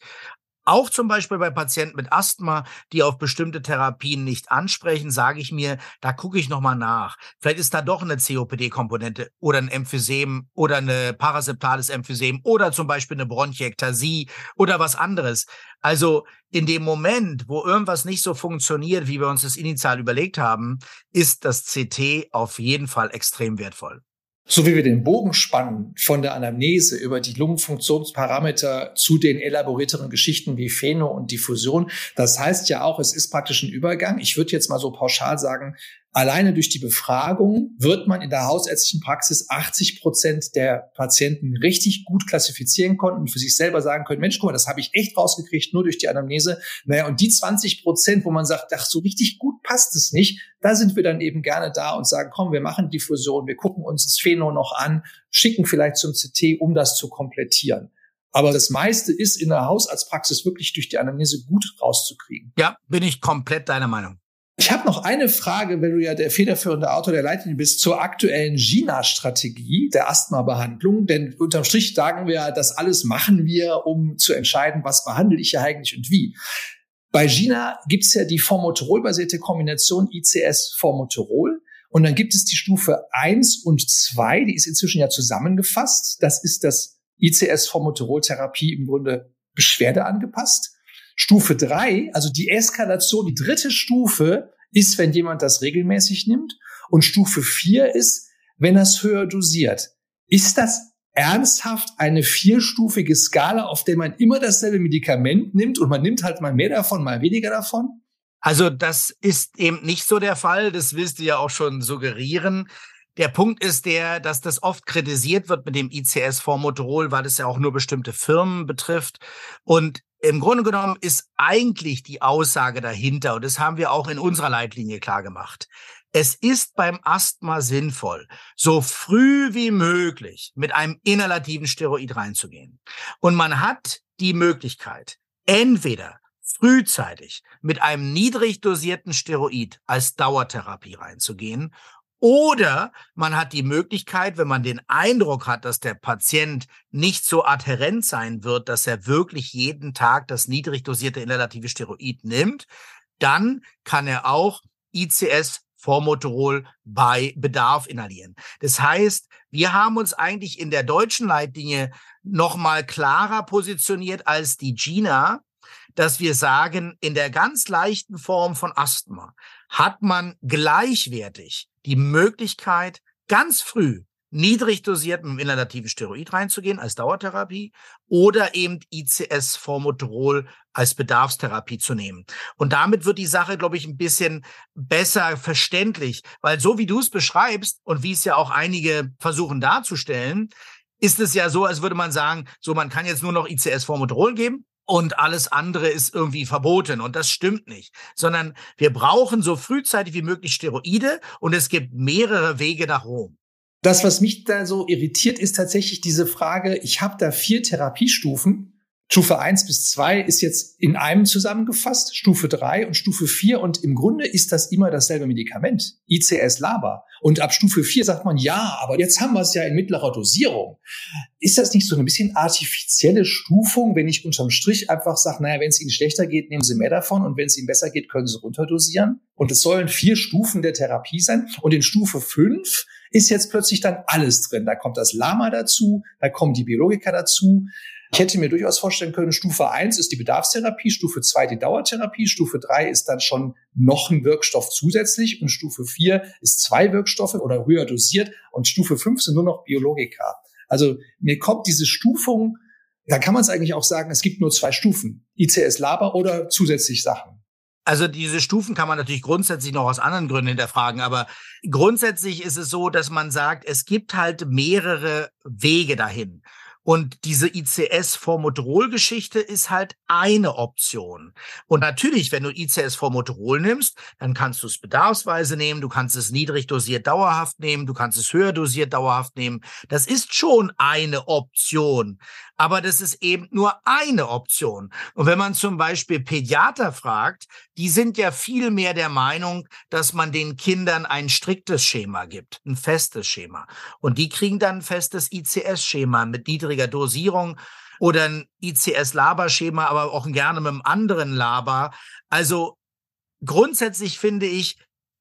Auch zum Beispiel bei Patienten mit Asthma, die auf bestimmte Therapien nicht ansprechen, sage ich mir, da gucke ich nochmal nach. Vielleicht ist da doch eine COPD-Komponente oder ein Emphysem oder eine paraseptales Emphysem oder zum Beispiel eine Bronchiektasie oder was anderes. Also in dem Moment, wo irgendwas nicht so funktioniert, wie wir uns das initial überlegt haben, ist das CT auf jeden Fall extrem wertvoll so wie wir den Bogen spannen von der Anamnese über die Lungenfunktionsparameter zu den elaborierteren Geschichten wie Pheno und Diffusion. Das heißt ja auch, es ist praktisch ein Übergang. Ich würde jetzt mal so pauschal sagen, Alleine durch die Befragung wird man in der hausärztlichen Praxis 80 Prozent der Patienten richtig gut klassifizieren konnten und für sich selber sagen können, Mensch, guck mal, das habe ich echt rausgekriegt, nur durch die Anamnese. Naja, und die 20 Prozent, wo man sagt, ach, so richtig gut passt es nicht, da sind wir dann eben gerne da und sagen, komm, wir machen Diffusion, wir gucken uns das Pheno noch an, schicken vielleicht zum CT, um das zu komplettieren. Aber das meiste ist in der Hausarztpraxis wirklich durch die Anamnese gut rauszukriegen. Ja, bin ich komplett deiner Meinung. Ich habe noch eine Frage, wenn du ja der federführende Autor der Leitlinie bist, zur aktuellen GINA-Strategie der Asthma-Behandlung. Denn unterm Strich sagen wir, das alles machen wir, um zu entscheiden, was behandle ich ja eigentlich und wie. Bei GINA gibt's ja die Formoterol-basierte Kombination ICS-Formoterol. Und dann gibt es die Stufe 1 und 2, die ist inzwischen ja zusammengefasst. Das ist das ICS-Formoterol-Therapie im Grunde Beschwerde angepasst. Stufe drei, also die Eskalation, die dritte Stufe ist, wenn jemand das regelmäßig nimmt. Und Stufe vier ist, wenn er es höher dosiert. Ist das ernsthaft eine vierstufige Skala, auf der man immer dasselbe Medikament nimmt und man nimmt halt mal mehr davon, mal weniger davon? Also das ist eben nicht so der Fall. Das willst du ja auch schon suggerieren. Der Punkt ist der, dass das oft kritisiert wird mit dem ICS vor Motorol, weil das ja auch nur bestimmte Firmen betrifft. Und im Grunde genommen ist eigentlich die Aussage dahinter, und das haben wir auch in unserer Leitlinie klar gemacht. Es ist beim Asthma sinnvoll, so früh wie möglich mit einem inhalativen Steroid reinzugehen. Und man hat die Möglichkeit, entweder frühzeitig mit einem niedrig dosierten Steroid als Dauertherapie reinzugehen oder man hat die Möglichkeit, wenn man den Eindruck hat, dass der Patient nicht so adhärent sein wird, dass er wirklich jeden Tag das niedrig dosierte inhalative Steroid nimmt, dann kann er auch ICS Formoterol bei Bedarf inhalieren. Das heißt, wir haben uns eigentlich in der deutschen Leitlinie nochmal klarer positioniert als die GINA, dass wir sagen, in der ganz leichten Form von Asthma hat man gleichwertig die Möglichkeit, ganz früh niedrig dosiert mit dem inhalativen Steroid reinzugehen als Dauertherapie oder eben ICS Formoterol als Bedarfstherapie zu nehmen. Und damit wird die Sache, glaube ich, ein bisschen besser verständlich, weil so wie du es beschreibst und wie es ja auch einige versuchen darzustellen, ist es ja so, als würde man sagen, so man kann jetzt nur noch ICS Formoterol geben und alles andere ist irgendwie verboten. Und das stimmt nicht, sondern wir brauchen so frühzeitig wie möglich Steroide und es gibt mehrere Wege nach Rom. Das, was mich da so irritiert, ist tatsächlich diese Frage, ich habe da vier Therapiestufen Stufe 1 bis 2 ist jetzt in einem zusammengefasst, Stufe 3 und Stufe 4 und im Grunde ist das immer dasselbe Medikament, ICS LABA. Und ab Stufe 4 sagt man, ja, aber jetzt haben wir es ja in mittlerer Dosierung. Ist das nicht so ein bisschen artifizielle Stufung, wenn ich unterm Strich einfach sage, naja, wenn es Ihnen schlechter geht, nehmen Sie mehr davon und wenn es Ihnen besser geht, können Sie runterdosieren? Und es sollen vier Stufen der Therapie sein. Und in Stufe 5 ist jetzt plötzlich dann alles drin. Da kommt das Lama dazu, da kommen die Biologika dazu. Ich hätte mir durchaus vorstellen können, Stufe 1 ist die Bedarfstherapie, Stufe 2 die Dauertherapie, Stufe 3 ist dann schon noch ein Wirkstoff zusätzlich und Stufe 4 ist zwei Wirkstoffe oder höher dosiert und Stufe 5 sind nur noch Biologika. Also mir kommt diese Stufung, da kann man es eigentlich auch sagen, es gibt nur zwei Stufen, ICS Laber oder zusätzlich Sachen. Also diese Stufen kann man natürlich grundsätzlich noch aus anderen Gründen hinterfragen, aber grundsätzlich ist es so, dass man sagt, es gibt halt mehrere Wege dahin. Und diese ICS-Formoterol-Geschichte ist halt eine Option. Und natürlich, wenn du ICS-Formoterol nimmst, dann kannst du es bedarfsweise nehmen, du kannst es niedrig dosiert dauerhaft nehmen, du kannst es höher dosiert dauerhaft nehmen. Das ist schon eine Option. Aber das ist eben nur eine Option. Und wenn man zum Beispiel Pädiater fragt, die sind ja viel mehr der Meinung, dass man den Kindern ein striktes Schema gibt, ein festes Schema. Und die kriegen dann ein festes ICS-Schema mit niedriger Dosierung. oder ein ICS-Laberschema, aber auch gerne mit einem anderen Laber. Also grundsätzlich finde ich,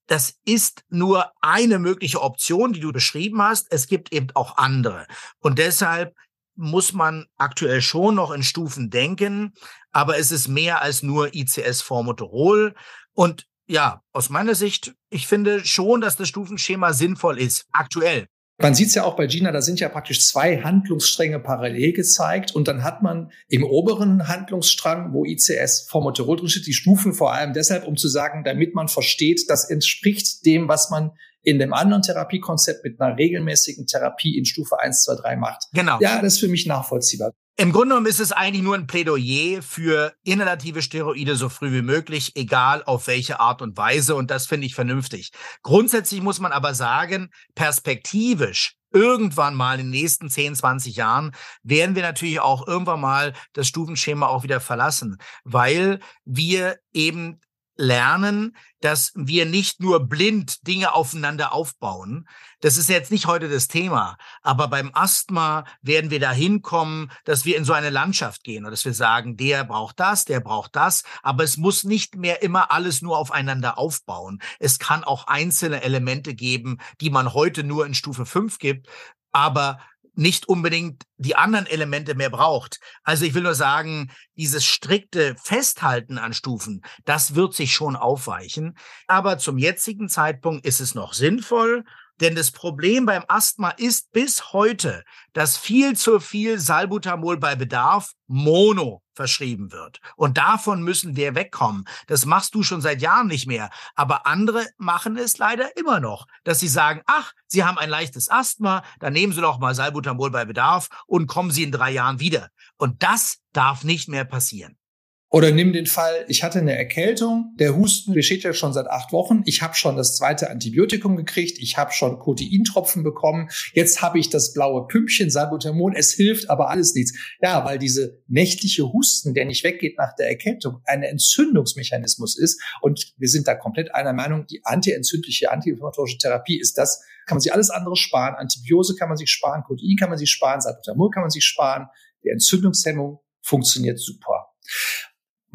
das ist nur eine mögliche Option, die du beschrieben hast. Es gibt eben auch andere. Und deshalb muss man aktuell schon noch in Stufen denken, aber es ist mehr als nur ICS Formoterol. Und ja, aus meiner Sicht, ich finde schon, dass das Stufenschema sinnvoll ist, aktuell. Man sieht es ja auch bei Gina, da sind ja praktisch zwei Handlungsstränge parallel gezeigt und dann hat man im oberen Handlungsstrang, wo ICS Formoterol drin steht, die Stufen vor allem deshalb, um zu sagen, damit man versteht, das entspricht dem, was man in dem anderen Therapiekonzept mit einer regelmäßigen Therapie in Stufe 1, 2, 3 macht. Genau. Ja, das ist für mich nachvollziehbar. Im Grunde genommen ist es eigentlich nur ein Plädoyer für inhalative Steroide so früh wie möglich, egal auf welche Art und Weise. Und das finde ich vernünftig. Grundsätzlich muss man aber sagen, perspektivisch irgendwann mal in den nächsten 10, 20 Jahren werden wir natürlich auch irgendwann mal das Stufenschema auch wieder verlassen, weil wir eben lernen, dass wir nicht nur blind Dinge aufeinander aufbauen. Das ist jetzt nicht heute das Thema, aber beim Asthma werden wir dahin kommen, dass wir in so eine Landschaft gehen und dass wir sagen, der braucht das, der braucht das, aber es muss nicht mehr immer alles nur aufeinander aufbauen. Es kann auch einzelne Elemente geben, die man heute nur in Stufe 5 gibt, aber nicht unbedingt die anderen Elemente mehr braucht. Also ich will nur sagen, dieses strikte Festhalten an Stufen, das wird sich schon aufweichen. Aber zum jetzigen Zeitpunkt ist es noch sinnvoll denn das Problem beim Asthma ist bis heute, dass viel zu viel Salbutamol bei Bedarf mono verschrieben wird. Und davon müssen wir wegkommen. Das machst du schon seit Jahren nicht mehr. Aber andere machen es leider immer noch, dass sie sagen, ach, sie haben ein leichtes Asthma, dann nehmen sie doch mal Salbutamol bei Bedarf und kommen sie in drei Jahren wieder. Und das darf nicht mehr passieren. Oder nimm den Fall, ich hatte eine Erkältung, der Husten besteht ja schon seit acht Wochen, ich habe schon das zweite Antibiotikum gekriegt, ich habe schon Codeintropfen bekommen, jetzt habe ich das blaue Pümpchen Salbutamol, es hilft aber alles nichts. Ja, weil diese nächtliche Husten, der nicht weggeht nach der Erkältung, ein Entzündungsmechanismus ist. Und wir sind da komplett einer Meinung, die antientzündliche, antiinflammatorische Therapie ist das, kann man sich alles andere sparen, Antibiose kann man sich sparen, Codein kann man sich sparen, Salbutamol kann man sich sparen, die Entzündungshemmung funktioniert super.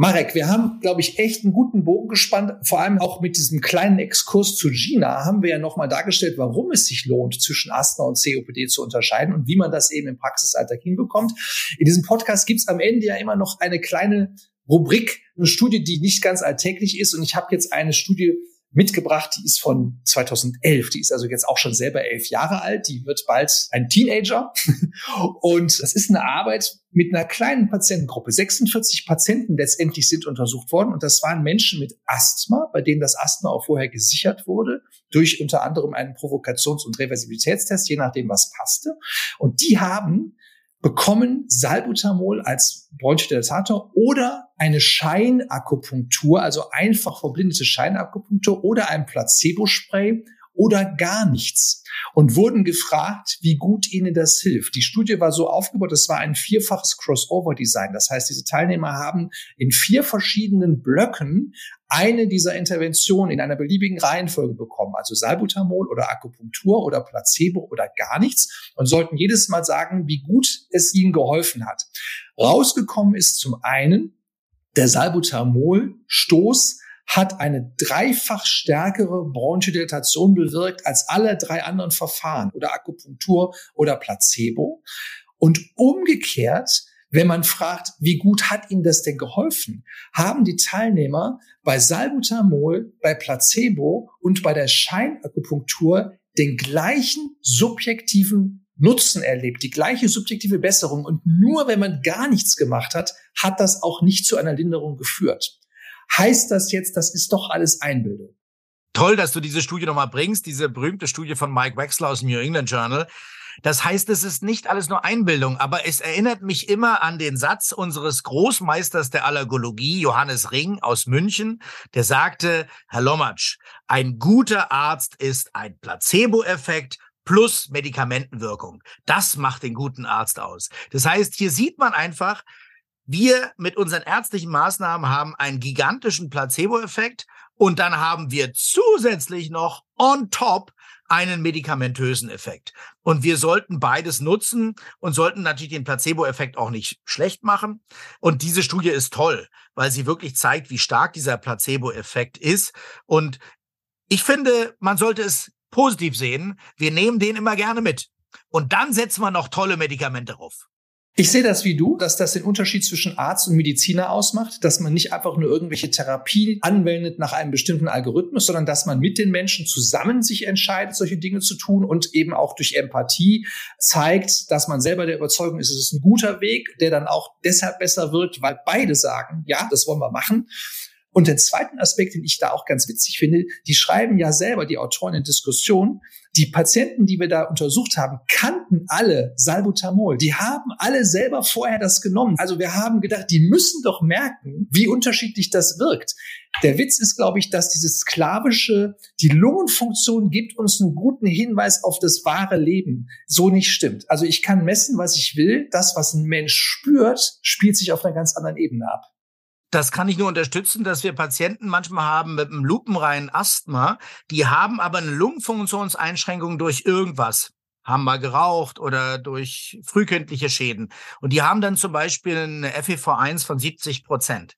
Marek, wir haben, glaube ich, echt einen guten Bogen gespannt. Vor allem auch mit diesem kleinen Exkurs zu Gina haben wir ja nochmal dargestellt, warum es sich lohnt, zwischen Asthma und COPD zu unterscheiden und wie man das eben im Praxisalltag hinbekommt. In diesem Podcast gibt's am Ende ja immer noch eine kleine Rubrik, eine Studie, die nicht ganz alltäglich ist. Und ich habe jetzt eine Studie mitgebracht, die ist von 2011. Die ist also jetzt auch schon selber elf Jahre alt. Die wird bald ein Teenager. [LAUGHS] Und das ist eine Arbeit mit einer kleinen Patientengruppe. 46 Patienten letztendlich sind untersucht worden. Und das waren Menschen mit Asthma, bei denen das Asthma auch vorher gesichert wurde, durch unter anderem einen Provokations- und Reversibilitätstest, je nachdem, was passte. Und die haben bekommen Salbutamol als Bronchodilatator oder eine Scheinakupunktur, also einfach verblindete Scheinakupunktur oder ein Placebo-Spray oder gar nichts und wurden gefragt, wie gut ihnen das hilft. Die Studie war so aufgebaut, es war ein vierfaches Crossover-Design. Das heißt, diese Teilnehmer haben in vier verschiedenen Blöcken eine dieser Interventionen in einer beliebigen Reihenfolge bekommen, also Salbutamol oder Akupunktur oder Placebo oder gar nichts und sollten jedes Mal sagen, wie gut es ihnen geholfen hat. Rausgekommen ist zum einen der Salbutamol-Stoß hat eine dreifach stärkere Bronchodilatation bewirkt als alle drei anderen Verfahren oder Akupunktur oder Placebo. Und umgekehrt, wenn man fragt, wie gut hat Ihnen das denn geholfen, haben die Teilnehmer bei Salbutamol, bei Placebo und bei der Scheinakupunktur den gleichen subjektiven Nutzen erlebt, die gleiche subjektive Besserung. Und nur wenn man gar nichts gemacht hat, hat das auch nicht zu einer Linderung geführt heißt das jetzt, das ist doch alles Einbildung. Toll, dass du diese Studie nochmal bringst, diese berühmte Studie von Mike Wexler aus dem New England Journal. Das heißt, es ist nicht alles nur Einbildung, aber es erinnert mich immer an den Satz unseres Großmeisters der Allergologie, Johannes Ring aus München, der sagte, Herr Lommatsch, ein guter Arzt ist ein Placebo-Effekt plus Medikamentenwirkung. Das macht den guten Arzt aus. Das heißt, hier sieht man einfach, wir mit unseren ärztlichen Maßnahmen haben einen gigantischen Placebo-Effekt Und dann haben wir zusätzlich noch on top einen medikamentösen Effekt. Und wir sollten beides nutzen und sollten natürlich den Placebo-Effekt auch nicht schlecht machen. Und diese Studie ist toll, weil sie wirklich zeigt, wie stark dieser Placebo-Effekt ist. Und ich finde, man sollte es positiv sehen. Wir nehmen den immer gerne mit. Und dann setzen wir noch tolle Medikamente drauf. Ich sehe das wie du, dass das den Unterschied zwischen Arzt und Mediziner ausmacht, dass man nicht einfach nur irgendwelche Therapien anwendet nach einem bestimmten Algorithmus, sondern dass man mit den Menschen zusammen sich entscheidet, solche Dinge zu tun und eben auch durch Empathie zeigt, dass man selber der Überzeugung ist, es ist ein guter Weg, der dann auch deshalb besser wirkt, weil beide sagen, ja, das wollen wir machen. Und den zweiten Aspekt, den ich da auch ganz witzig finde, die schreiben ja selber, die Autoren in Diskussion, die Patienten, die wir da untersucht haben, kannten alle Salbutamol. Die haben alle selber vorher das genommen. Also wir haben gedacht, die müssen doch merken, wie unterschiedlich das wirkt. Der Witz ist, glaube ich, dass dieses sklavische, die Lungenfunktion gibt uns einen guten Hinweis auf das wahre Leben, so nicht stimmt. Also ich kann messen, was ich will. Das, was ein Mensch spürt, spielt sich auf einer ganz anderen Ebene ab. Das kann ich nur unterstützen, dass wir Patienten manchmal haben mit einem lupenreinen Asthma, die haben aber eine Lungenfunktionseinschränkung durch irgendwas haben mal geraucht oder durch frühkindliche Schäden. Und die haben dann zum Beispiel eine FEV1 von 70 Prozent.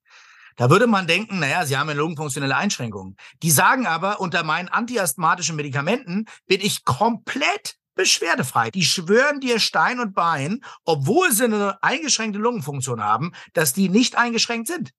Da würde man denken, naja, sie haben eine lungenfunktionelle Einschränkung. Die sagen aber, unter meinen antiasthmatischen Medikamenten bin ich komplett beschwerdefrei. Die schwören dir Stein und Bein, obwohl sie eine eingeschränkte Lungenfunktion haben, dass die nicht eingeschränkt sind.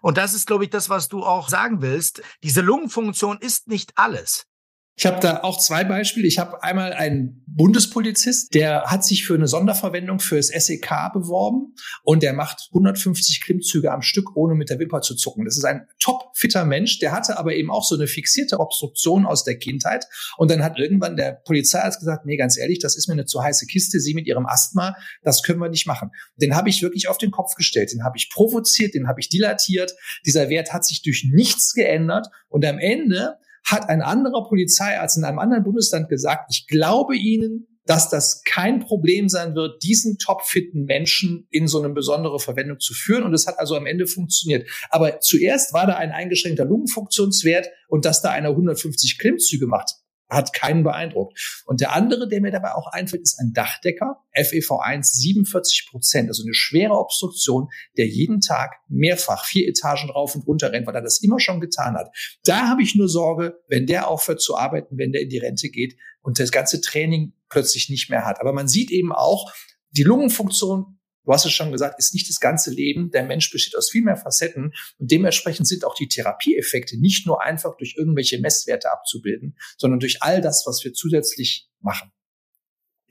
Und das ist, glaube ich, das, was du auch sagen willst. Diese Lungenfunktion ist nicht alles. Ich habe da auch zwei Beispiele. Ich habe einmal einen Bundespolizist, der hat sich für eine Sonderverwendung für das SEK beworben und der macht 150 Klimmzüge am Stück, ohne mit der Wimper zu zucken. Das ist ein top-fitter Mensch, der hatte aber eben auch so eine fixierte Obstruktion aus der Kindheit. Und dann hat irgendwann der Polizeiarzt gesagt, nee, ganz ehrlich, das ist mir eine zu heiße Kiste, Sie mit Ihrem Asthma, das können wir nicht machen. Den habe ich wirklich auf den Kopf gestellt, den habe ich provoziert, den habe ich dilatiert. Dieser Wert hat sich durch nichts geändert und am Ende hat ein anderer Polizeiarzt in einem anderen Bundesland gesagt, ich glaube Ihnen, dass das kein Problem sein wird, diesen topfitten Menschen in so eine besondere Verwendung zu führen. Und es hat also am Ende funktioniert. Aber zuerst war da ein eingeschränkter Lungenfunktionswert und dass da einer 150 Klimmzüge macht hat keinen beeindruckt. Und der andere, der mir dabei auch einfällt, ist ein Dachdecker, FEV1 47 Prozent, also eine schwere Obstruktion, der jeden Tag mehrfach vier Etagen rauf und runter rennt, weil er das immer schon getan hat. Da habe ich nur Sorge, wenn der aufhört zu arbeiten, wenn der in die Rente geht und das ganze Training plötzlich nicht mehr hat. Aber man sieht eben auch, die Lungenfunktion du hast es schon gesagt, ist nicht das ganze Leben. Der Mensch besteht aus viel mehr Facetten und dementsprechend sind auch die Therapieeffekte nicht nur einfach durch irgendwelche Messwerte abzubilden, sondern durch all das, was wir zusätzlich machen.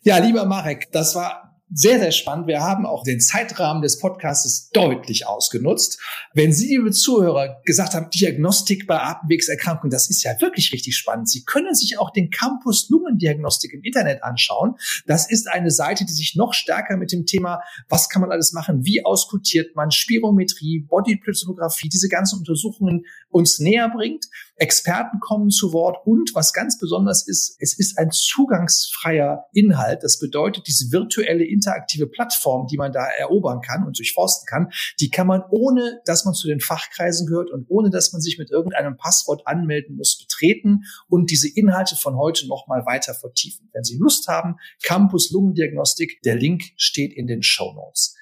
Ja, lieber Marek, das war sehr, sehr spannend. Wir haben auch den Zeitrahmen des Podcasts deutlich ausgenutzt. Wenn Sie, liebe Zuhörer, gesagt haben, Diagnostik bei Atemwegserkrankungen, das ist ja wirklich richtig spannend. Sie können sich auch den Campus Lungendiagnostik im Internet anschauen. Das ist eine Seite, die sich noch stärker mit dem Thema, was kann man alles machen, wie auskultiert man, Spirometrie, Bodyplethysmographie, diese ganzen Untersuchungen uns näher bringt. Experten kommen zu Wort und was ganz besonders ist, es ist ein zugangsfreier Inhalt. Das bedeutet, diese virtuelle interaktive Plattform, die man da erobern kann und durchforsten kann, die kann man ohne, dass man zu den Fachkreisen gehört und ohne, dass man sich mit irgendeinem Passwort anmelden muss, betreten und diese Inhalte von heute nochmal weiter vertiefen. Wenn Sie Lust haben, Campus Lungendiagnostik, der Link steht in den Show Notes.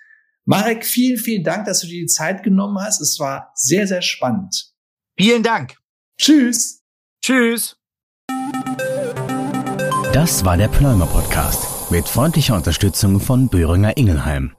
Marek, vielen, vielen Dank, dass du dir die Zeit genommen hast. Es war sehr, sehr spannend. Vielen Dank. Tschüss. Tschüss. Das war der Pneumer Podcast mit freundlicher Unterstützung von Böhringer Ingelheim.